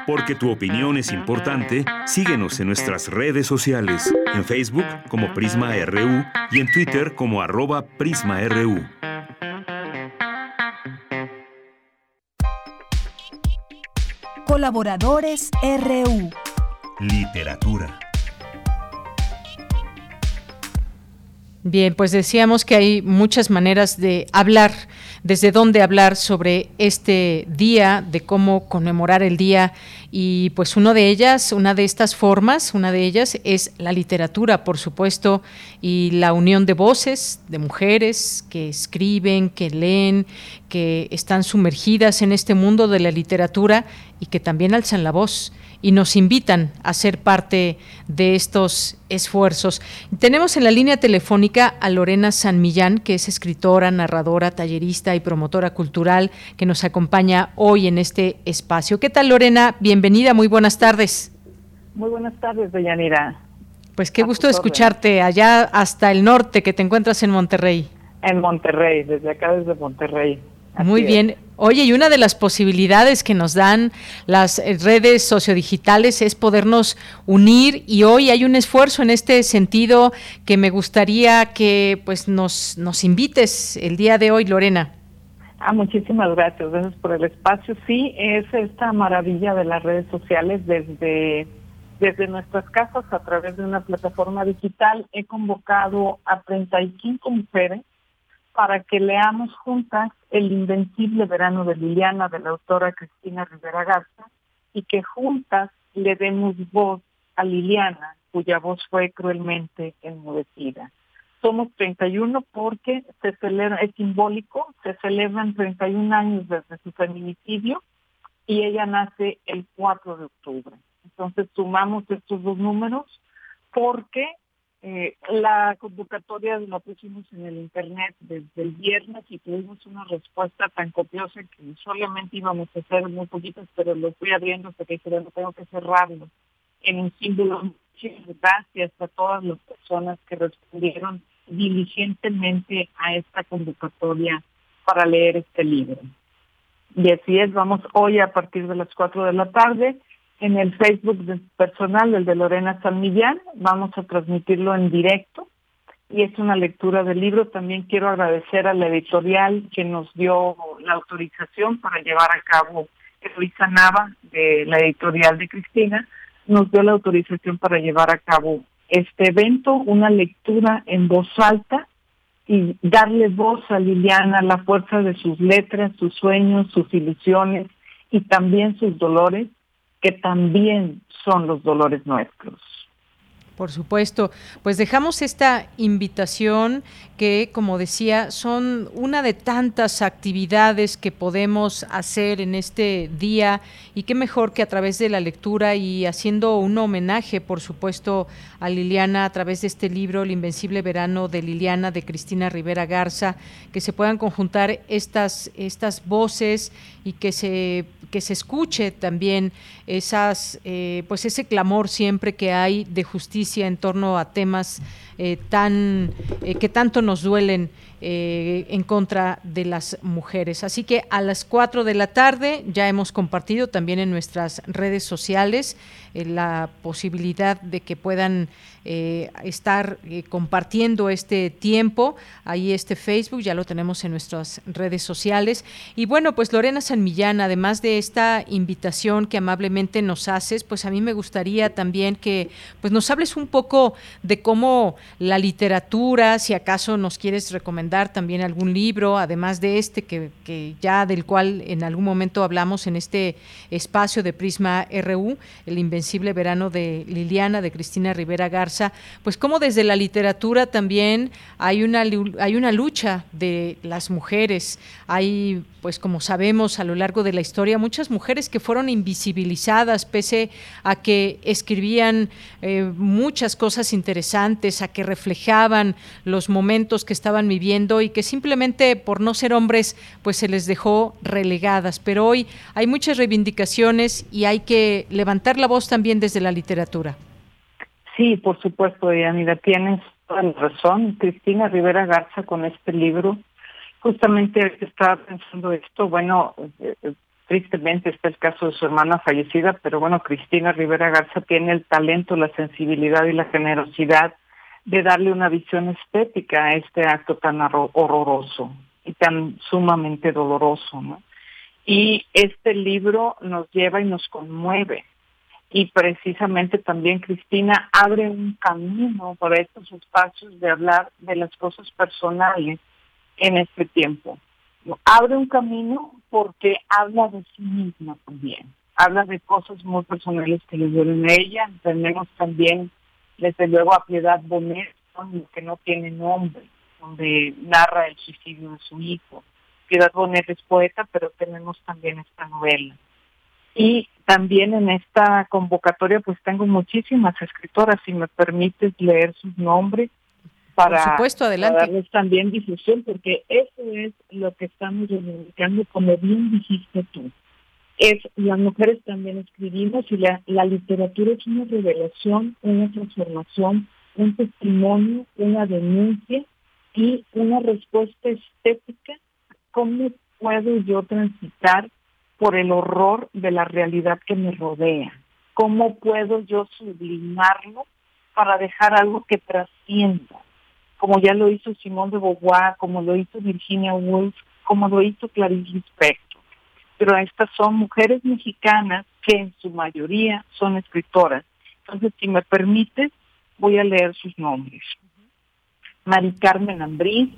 Porque tu opinión es importante, síguenos en nuestras redes sociales, en Facebook como Prisma RU y en Twitter como arroba PrismaRU. Colaboradores RU. Literatura. Bien, pues decíamos que hay muchas maneras de hablar, desde dónde hablar sobre este día, de cómo conmemorar el día. Y pues una de ellas, una de estas formas, una de ellas es la literatura, por supuesto, y la unión de voces de mujeres que escriben, que leen, que están sumergidas en este mundo de la literatura y que también alzan la voz y nos invitan a ser parte de estos esfuerzos. Tenemos en la línea telefónica a Lorena San Millán, que es escritora, narradora, tallerista y promotora cultural, que nos acompaña hoy en este espacio. ¿Qué tal, Lorena? Bienvenida, muy buenas tardes. Muy buenas tardes, Deyanira. Pues qué gusto escucharte allá hasta el norte, que te encuentras en Monterrey. En Monterrey, desde acá, desde Monterrey. Así Muy es. bien. Oye, y una de las posibilidades que nos dan las eh, redes sociodigitales es podernos unir y hoy hay un esfuerzo en este sentido que me gustaría que pues nos, nos invites el día de hoy, Lorena. Ah, muchísimas gracias, gracias por el espacio. Sí, es esta maravilla de las redes sociales desde, desde nuestras casas a través de una plataforma digital. He convocado a 35 mujeres para que leamos juntas El Invencible Verano de Liliana de la autora Cristina Rivera Garza y que juntas le demos voz a Liliana, cuya voz fue cruelmente enmudecida. Somos 31 porque se celebra, es simbólico, se celebran 31 años desde su feminicidio y ella nace el 4 de octubre. Entonces sumamos estos dos números porque eh, la convocatoria la pusimos en el internet desde el viernes y tuvimos una respuesta tan copiosa que solamente íbamos a hacer muy poquitas, pero lo fui abriendo hasta que dije, no tengo que cerrarlo en un símbolo. Muchas gracias a todas las personas que respondieron diligentemente a esta convocatoria para leer este libro. Y así es, vamos hoy a partir de las 4 de la tarde en el Facebook personal, el de Lorena San Millán, vamos a transmitirlo en directo. Y es una lectura del libro. También quiero agradecer a la editorial que nos dio la autorización para llevar a cabo, Luisa Nava, de la editorial de Cristina, nos dio la autorización para llevar a cabo este evento, una lectura en voz alta y darle voz a Liliana, la fuerza de sus letras, sus sueños, sus ilusiones y también sus dolores que también son los dolores nuestros. Por supuesto, pues dejamos esta invitación que, como decía, son una de tantas actividades que podemos hacer en este día y qué mejor que a través de la lectura y haciendo un homenaje, por supuesto, a Liliana a través de este libro, El Invencible Verano de Liliana, de Cristina Rivera Garza, que se puedan conjuntar estas, estas voces y que se que se escuche también esas, eh, pues ese clamor siempre que hay de justicia en torno a temas eh, tan eh, que tanto nos duelen eh, en contra de las mujeres. Así que a las 4 de la tarde ya hemos compartido también en nuestras redes sociales la posibilidad de que puedan estar compartiendo este tiempo. Ahí este Facebook, ya lo tenemos en nuestras redes sociales. Y bueno, pues Lorena San Millán, además de esta invitación que amablemente nos haces, pues a mí me gustaría también que pues nos hables un poco de cómo la literatura, si acaso nos quieres recomendar también algún libro, además de este que, que, ya del cual en algún momento hablamos en este espacio de Prisma RU, El Invencible Verano de Liliana, de Cristina Rivera Garza, pues como desde la literatura también hay una, hay una lucha de las mujeres, hay pues como sabemos a lo largo de la historia, muchas mujeres que fueron invisibilizadas pese a que escribían eh, muchas cosas interesantes, a que reflejaban los momentos que estaban viviendo y que simplemente por no ser hombres pues se les dejó relegadas. Pero hoy hay muchas reivindicaciones y hay que levantar la voz también desde la literatura. Sí, por supuesto, Yanira, tienes toda la razón. Cristina Rivera Garza con este libro Justamente estaba pensando esto, bueno, eh, eh, tristemente está el caso de su hermana fallecida, pero bueno, Cristina Rivera Garza tiene el talento, la sensibilidad y la generosidad de darle una visión estética a este acto tan horroroso y tan sumamente doloroso, ¿no? Y este libro nos lleva y nos conmueve. Y precisamente también Cristina abre un camino por estos espacios de hablar de las cosas personales en este tiempo. Abre un camino porque habla de sí misma también. Habla de cosas muy personales que le duelen a ella. Tenemos también, desde luego, a Piedad Bonet, que no tiene nombre, donde narra el suicidio de su hijo. Piedad Bonet es poeta, pero tenemos también esta novela. Y también en esta convocatoria pues tengo muchísimas escritoras, si me permites leer sus nombres para, supuesto, adelante. darles también difusión, porque eso es lo que estamos reivindicando, como bien dijiste tú. Es, las mujeres también escribimos y la, la literatura es una revelación, una transformación, un testimonio, una denuncia y una respuesta estética. ¿Cómo puedo yo transitar por el horror de la realidad que me rodea? ¿Cómo puedo yo sublimarlo para dejar algo que trascienda? Como ya lo hizo Simón de Beauvoir, como lo hizo Virginia Woolf, como lo hizo Clarice Lispector. Pero estas son mujeres mexicanas que en su mayoría son escritoras. Entonces, si me permite, voy a leer sus nombres. Mari Carmen Ambrís,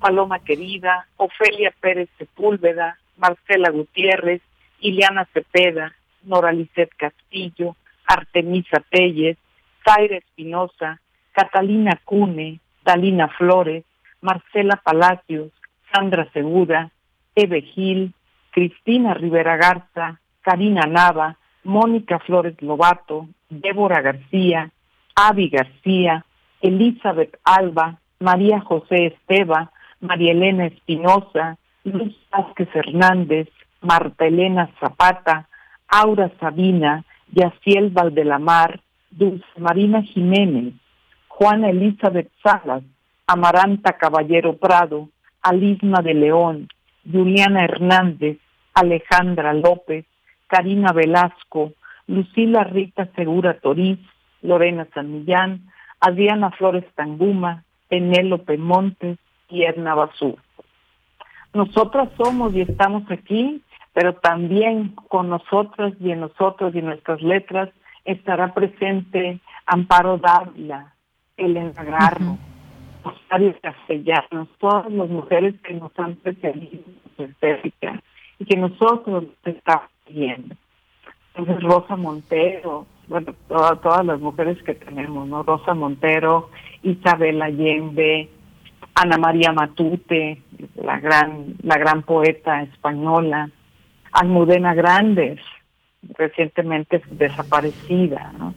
Paloma Querida, Ofelia Pérez Sepúlveda, Marcela Gutiérrez, Ileana Cepeda, Noralicet Castillo, Artemisa Telles, Zaira Espinosa, Catalina Cune, Dalina Flores, Marcela Palacios, Sandra Segura, Eve Gil, Cristina Rivera Garza, Karina Nava, Mónica Flores Lobato, Débora García, Avi García, Elizabeth Alba, María José Esteba, María Elena Espinosa, Luz Vázquez Hernández, Marta Elena Zapata, Aura Sabina, Yaciel Valdelamar, Dulce Marina Jiménez, Juana Elizabeth Salas, Amaranta Caballero Prado, Alisma de León, Juliana Hernández, Alejandra López, Karina Velasco, Lucila Rita Segura Toriz, Lorena San Millán, Adriana Flores Tanguma, Penélope Montes y Edna Basú. Nosotras somos y estamos aquí, pero también con nosotras y en nosotros y en nuestras letras estará presente Amparo Dávila, Elena Garro, Rosario Castellanos, todas las mujeres que nos han precedido en y que nosotros estamos viendo. Entonces Rosa Montero, bueno, todas las mujeres que tenemos, ¿no? Rosa Montero, Isabel Allende, Ana María Matute, la gran, la gran poeta española, Almudena Grandes, recientemente desaparecida, ¿no?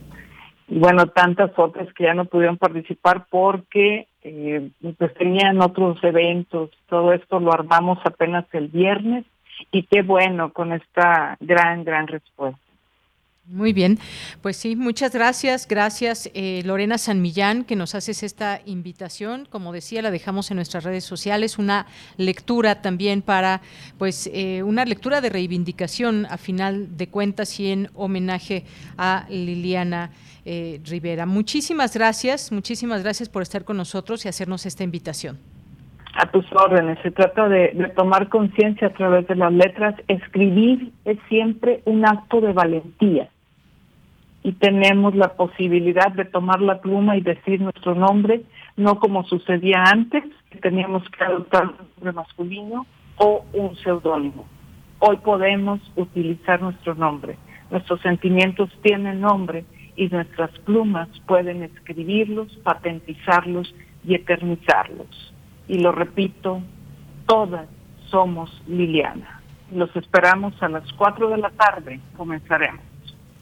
Y bueno, tantas otras que ya no pudieron participar porque eh, pues tenían otros eventos. Todo esto lo armamos apenas el viernes y qué bueno con esta gran, gran respuesta. Muy bien, pues sí, muchas gracias, gracias eh, Lorena San Millán que nos haces esta invitación, como decía, la dejamos en nuestras redes sociales, una lectura también para, pues, eh, una lectura de reivindicación a final de cuentas y en homenaje a Liliana eh, Rivera. Muchísimas gracias, muchísimas gracias por estar con nosotros y hacernos esta invitación. A tus órdenes, se trata de, de tomar conciencia a través de las letras. Escribir es siempre un acto de valentía y tenemos la posibilidad de tomar la pluma y decir nuestro nombre, no como sucedía antes, que teníamos que adoptar un nombre masculino o un seudónimo. Hoy podemos utilizar nuestro nombre. Nuestros sentimientos tienen nombre y nuestras plumas pueden escribirlos, patentizarlos y eternizarlos. Y lo repito, todas somos Liliana. Los esperamos a las 4 de la tarde. Comenzaremos.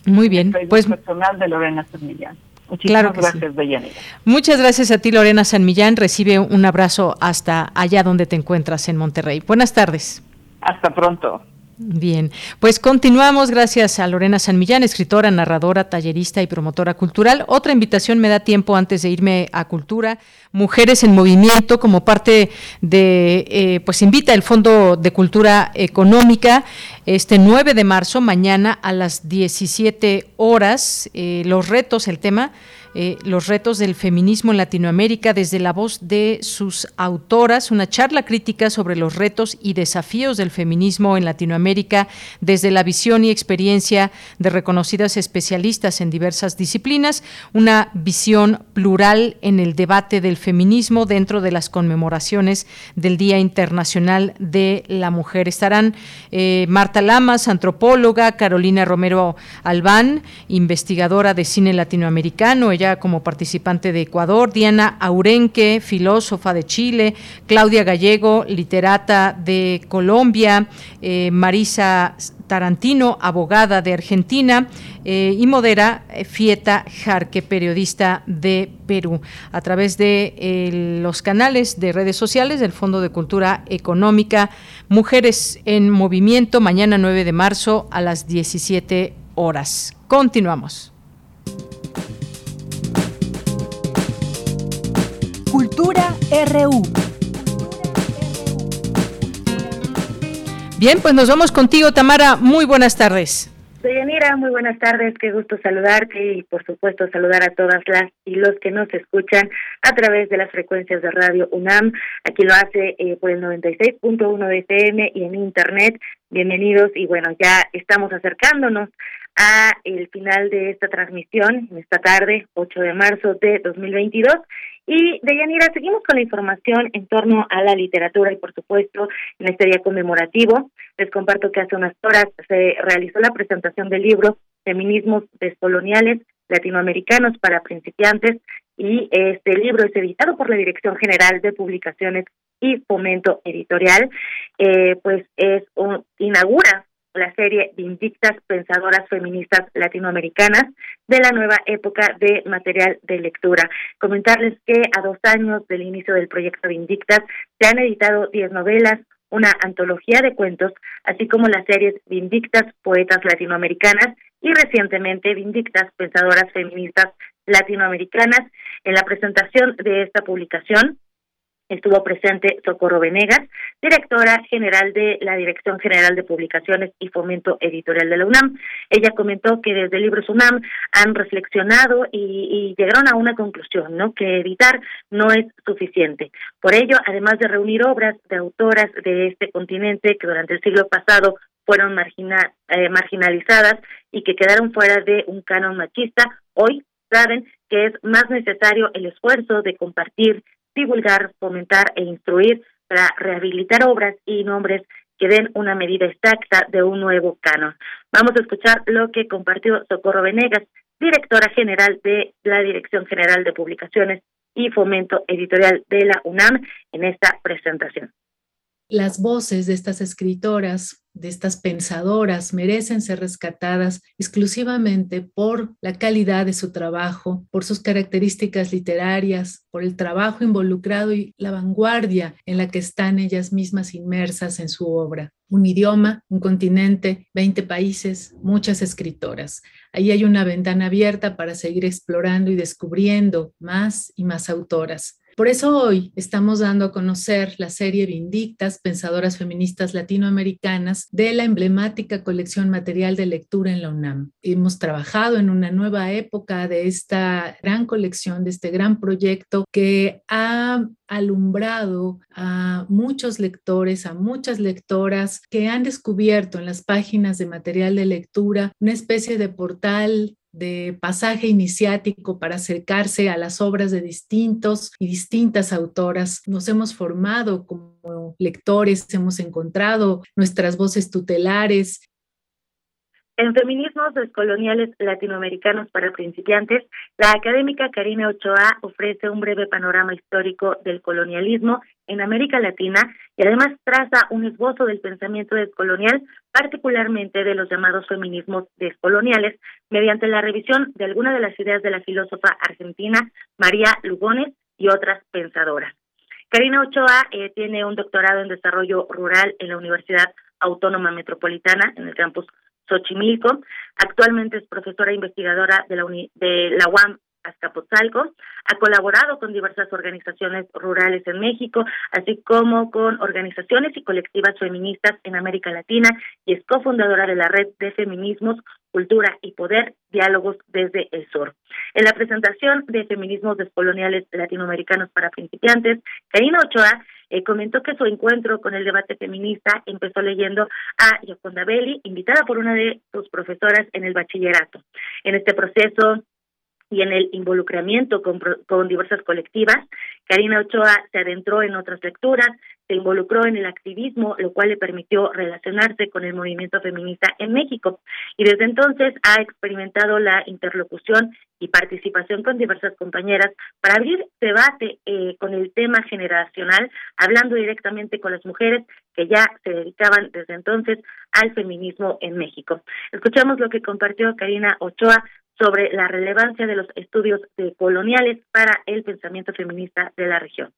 Muy bien, pues personal de Lorena San Millán. Muchísimas gracias, sí. Muchas gracias a ti, Lorena San Millán. Recibe un abrazo hasta allá donde te encuentras en Monterrey. Buenas tardes. Hasta pronto. Bien, pues continuamos gracias a Lorena San Millán, escritora, narradora, tallerista y promotora cultural. Otra invitación me da tiempo antes de irme a cultura. Mujeres en Movimiento como parte de, eh, pues invita el Fondo de Cultura Económica este 9 de marzo, mañana a las 17 horas. Eh, los retos, el tema eh, los retos del feminismo en Latinoamérica desde la voz de sus autoras, una charla crítica sobre los retos y desafíos del feminismo en Latinoamérica desde la visión y experiencia de reconocidas especialistas en diversas disciplinas, una visión plural en el debate del feminismo dentro de las conmemoraciones del Día Internacional de la Mujer. Estarán eh, Marta Lamas, antropóloga, Carolina Romero Albán, investigadora de cine latinoamericano, ya como participante de Ecuador, Diana Aurenque, filósofa de Chile, Claudia Gallego, literata de Colombia, eh, Marisa Tarantino, abogada de Argentina, eh, y Modera eh, Fieta Jarque, periodista de Perú, a través de los canales de redes sociales del Fondo de Cultura Económica Mujeres en Movimiento, mañana 9 de marzo a las 17 horas. Continuamos. RU. Bien, pues nos vamos contigo, Tamara. Muy buenas tardes. Deyanira, muy buenas tardes, qué gusto saludarte y por supuesto saludar a todas las y los que nos escuchan a través de las frecuencias de radio UNAM. Aquí lo hace eh, por el 96.1 de FM y en internet. Bienvenidos y bueno, ya estamos acercándonos a el final de esta transmisión, esta tarde, 8 de marzo de 2022 Y Deyanira, seguimos con la información en torno a la literatura y por supuesto en este día conmemorativo. Les comparto que hace unas horas se realizó la presentación del libro Feminismos Descoloniales Latinoamericanos para Principiantes y este libro es editado por la Dirección General de Publicaciones y Fomento Editorial, eh, pues es un, inaugura la serie Vindictas Pensadoras Feministas Latinoamericanas de la nueva época de material de lectura. Comentarles que a dos años del inicio del proyecto Vindictas se han editado diez novelas, una antología de cuentos, así como las series Vindictas Poetas Latinoamericanas y recientemente Vindictas Pensadoras Feministas Latinoamericanas. En la presentación de esta publicación, Estuvo presente Socorro Venegas, directora general de la Dirección General de Publicaciones y Fomento Editorial de la UNAM. Ella comentó que desde Libros UNAM han reflexionado y, llegaron a una conclusión, ¿no? Que editar no es suficiente. Por ello, además de reunir obras de autoras de este continente que durante el siglo pasado fueron eh, marginalizadas y que quedaron fuera de un canon machista, hoy saben que es más necesario el esfuerzo de compartir, divulgar, fomentar e instruir para rehabilitar obras y nombres que den una medida exacta de un nuevo canon. Vamos a escuchar lo que compartió Socorro Venegas, directora general de la Dirección General de Publicaciones y Fomento Editorial de la UNAM en esta presentación. Las voces de estas escritoras de estas pensadoras merecen ser rescatadas exclusivamente por la calidad de su trabajo, por sus características literarias, por el trabajo involucrado y la vanguardia en la que están ellas mismas inmersas en su obra. Un idioma, un continente, 20 países, muchas escritoras. Ahí hay una ventana abierta para seguir explorando y descubriendo más y más autoras. Por eso hoy estamos dando a conocer la serie Vindictas, Pensadoras Feministas Latinoamericanas, de la emblemática colección material de lectura en la UNAM. Hemos trabajado en una nueva época de esta gran colección, de este gran proyecto que ha alumbrado a muchos lectores, a muchas lectoras que han descubierto en las páginas de material de lectura una especie de portal de pasaje iniciático para acercarse a las obras de distintos y distintas autoras. Nos hemos formado como lectores, hemos encontrado nuestras voces tutelares en Feminismos Descoloniales Latinoamericanos para Principiantes, la académica Karina Ochoa ofrece un breve panorama histórico del colonialismo en América Latina y además traza un esbozo del pensamiento descolonial, particularmente de los llamados feminismos descoloniales, mediante la revisión de algunas de las ideas de la filósofa argentina María Lugones y otras pensadoras. Karina Ochoa eh, tiene un doctorado en desarrollo rural en la Universidad Autónoma Metropolitana en el campus Xochimilco. Actualmente es profesora investigadora de la, de la UAM Azcapotzalco. Ha colaborado con diversas organizaciones rurales en México, así como con organizaciones y colectivas feministas en América Latina y es cofundadora de la Red de Feminismos, Cultura y Poder, Diálogos desde el Sur. En la presentación de Feminismos Descoloniales Latinoamericanos para Principiantes, Karina Ochoa eh, comentó que su encuentro con el debate feminista empezó leyendo a Yoconda Belli, invitada por una de sus profesoras en el bachillerato. En este proceso y en el involucramiento con, con, diversas colectivas. Karina Ochoa se adentró en otras lecturas, se involucró en el activismo, lo cual le permitió relacionarse con el movimiento feminista en México. Y desde entonces ha experimentado la interlocución y participación con diversas compañeras para abrir debate eh, con el tema generacional, hablando directamente con las mujeres que ya se dedicaban desde entonces al feminismo en México. Escuchamos lo que compartió Karina Ochoa sobre la relevancia de los estudios coloniales para el pensamiento feminista de la región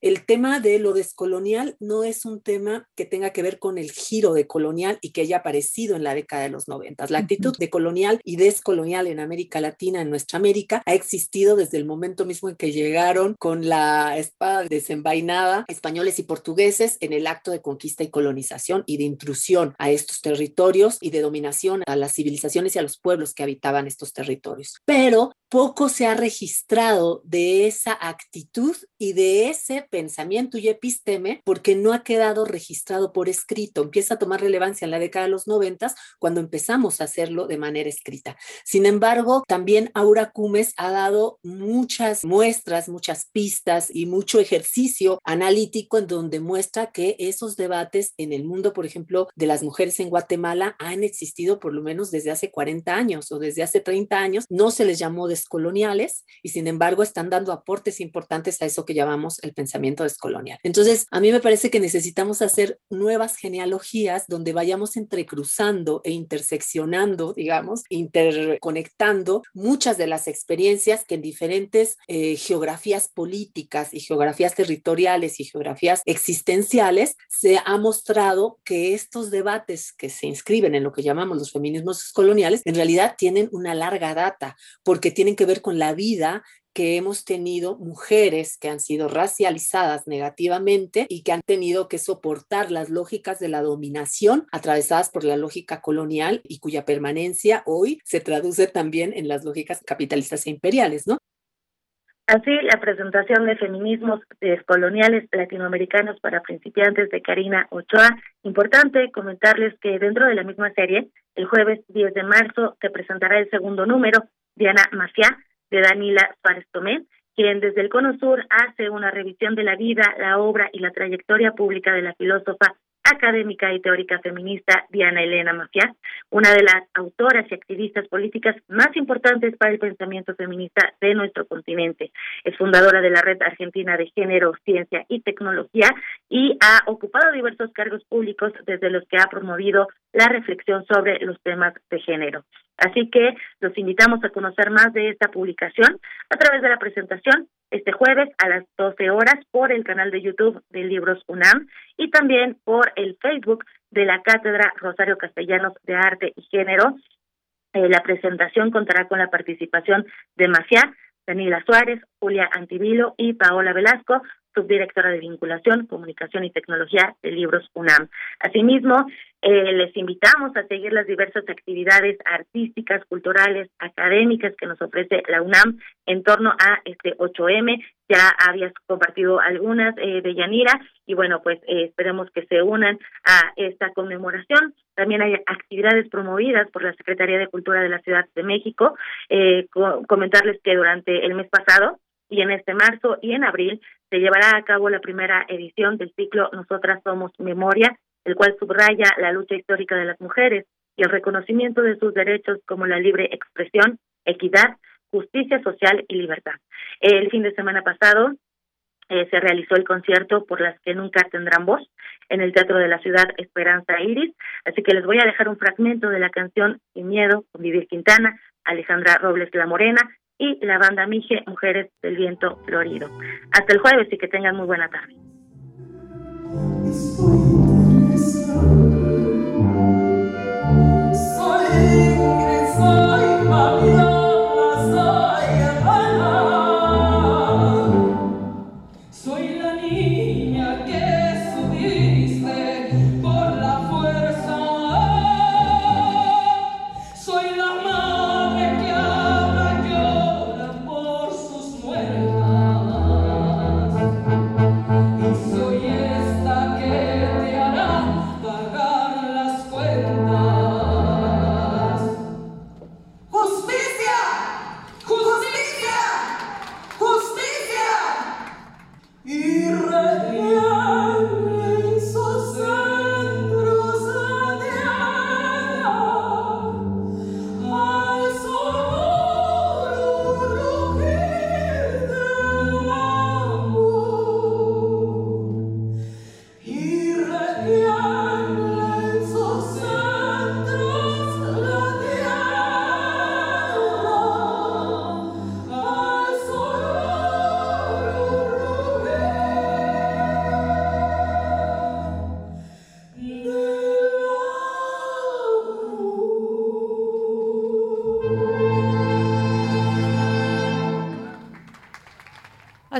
el tema de lo descolonial no es un tema que tenga que ver con el giro de colonial y que haya aparecido en la década de los noventas. La actitud de colonial y descolonial en América Latina, en nuestra América, ha existido desde el momento mismo en que llegaron con la espada desenvainada españoles y portugueses en el acto de conquista y colonización y de intrusión a estos territorios y de dominación a las civilizaciones y a los pueblos que habitaban estos territorios. Pero poco se ha registrado de esa actitud y de ese pensamiento y episteme porque no ha quedado registrado por escrito. Empieza a tomar relevancia en la década de los noventas cuando empezamos a hacerlo de manera escrita. Sin embargo, también Aura Cumes ha dado muchas muestras, muchas pistas y mucho ejercicio analítico en donde muestra que esos debates en el mundo, por ejemplo, de las mujeres en Guatemala han existido por lo menos desde hace 40 años o desde hace 30 años. No se les llamó descoloniales y sin embargo están dando aportes importantes a eso que llamamos el pensamiento descolonial. Entonces, a mí me parece que necesitamos hacer nuevas genealogías donde vayamos entrecruzando e interseccionando, digamos, interconectando muchas de las experiencias que en diferentes eh, geografías políticas y geografías territoriales y geografías existenciales se ha mostrado que estos debates que se inscriben en lo que llamamos los feminismos coloniales en realidad tienen una larga data porque tienen que ver con la vida que hemos tenido mujeres que han sido racializadas negativamente y que han tenido que soportar las lógicas de la dominación atravesadas por la lógica colonial y cuya permanencia hoy se traduce también en las lógicas capitalistas e imperiales, ¿no? Así, la presentación de feminismos descoloniales latinoamericanos para principiantes de Karina Ochoa. Importante comentarles que dentro de la misma serie, el jueves 10 de marzo se presentará el segundo número, Diana Maciá, de Danila Suárez Tomé, quien desde el Cono Sur hace una revisión de la vida, la obra y la trayectoria pública de la filósofa académica y teórica feminista Diana Elena Mafiá, una de las autoras y activistas políticas más importantes para el pensamiento feminista de nuestro continente. Es fundadora de la Red Argentina de Género, Ciencia y Tecnología y ha ocupado diversos cargos públicos desde los que ha promovido la reflexión sobre los temas de género. Así que los invitamos a conocer más de esta publicación a través de la presentación este jueves a las 12 horas por el canal de YouTube de Libros UNAM y también por el Facebook de la Cátedra Rosario Castellanos de Arte y Género. Eh, la presentación contará con la participación de Maciá, Daniela Suárez, Julia Antivilo y Paola Velasco, subdirectora de Vinculación, Comunicación y Tecnología de Libros UNAM. Asimismo, eh, les invitamos a seguir las diversas actividades artísticas, culturales, académicas que nos ofrece la UNAM en torno a este 8M. Ya habías compartido algunas eh, de Yanira y bueno, pues eh, esperemos que se unan a esta conmemoración. También hay actividades promovidas por la Secretaría de Cultura de la Ciudad de México. comentarles que durante el mes pasado y en este marzo y en abril se llevará a cabo la primera edición del ciclo Nosotras Somos Memoria, el cual subraya la lucha histórica de las mujeres y el reconocimiento de sus derechos como la libre expresión, equidad, justicia social y libertad. El fin de semana pasado eh, se realizó el concierto por las que nunca tendrán voz en el Teatro de la Ciudad Esperanza Iris, así que les voy a dejar un fragmento de la canción Sin Miedo con Vivir Quintana, Alejandra Robles La Morena y la banda Mije Mujeres del Viento Florido. Hasta el jueves y que tengan muy buena tarde.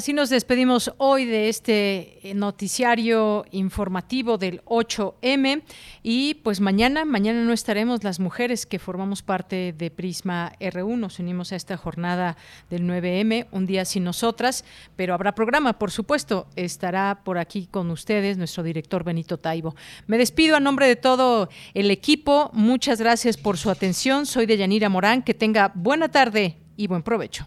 Así nos despedimos hoy de este eh, noticiario informativo del 8M y pues mañana, mañana no estaremos las mujeres que formamos parte de Prisma RU, nos unimos a esta jornada del 9M, un día sin nosotras, pero habrá programa, por supuesto, estará por aquí con ustedes nuestro director Benito Taibo. Me despido a nombre de todo el equipo, muchas gracias por su atención, soy de Yanira Morán, que tenga buena tarde y buen provecho.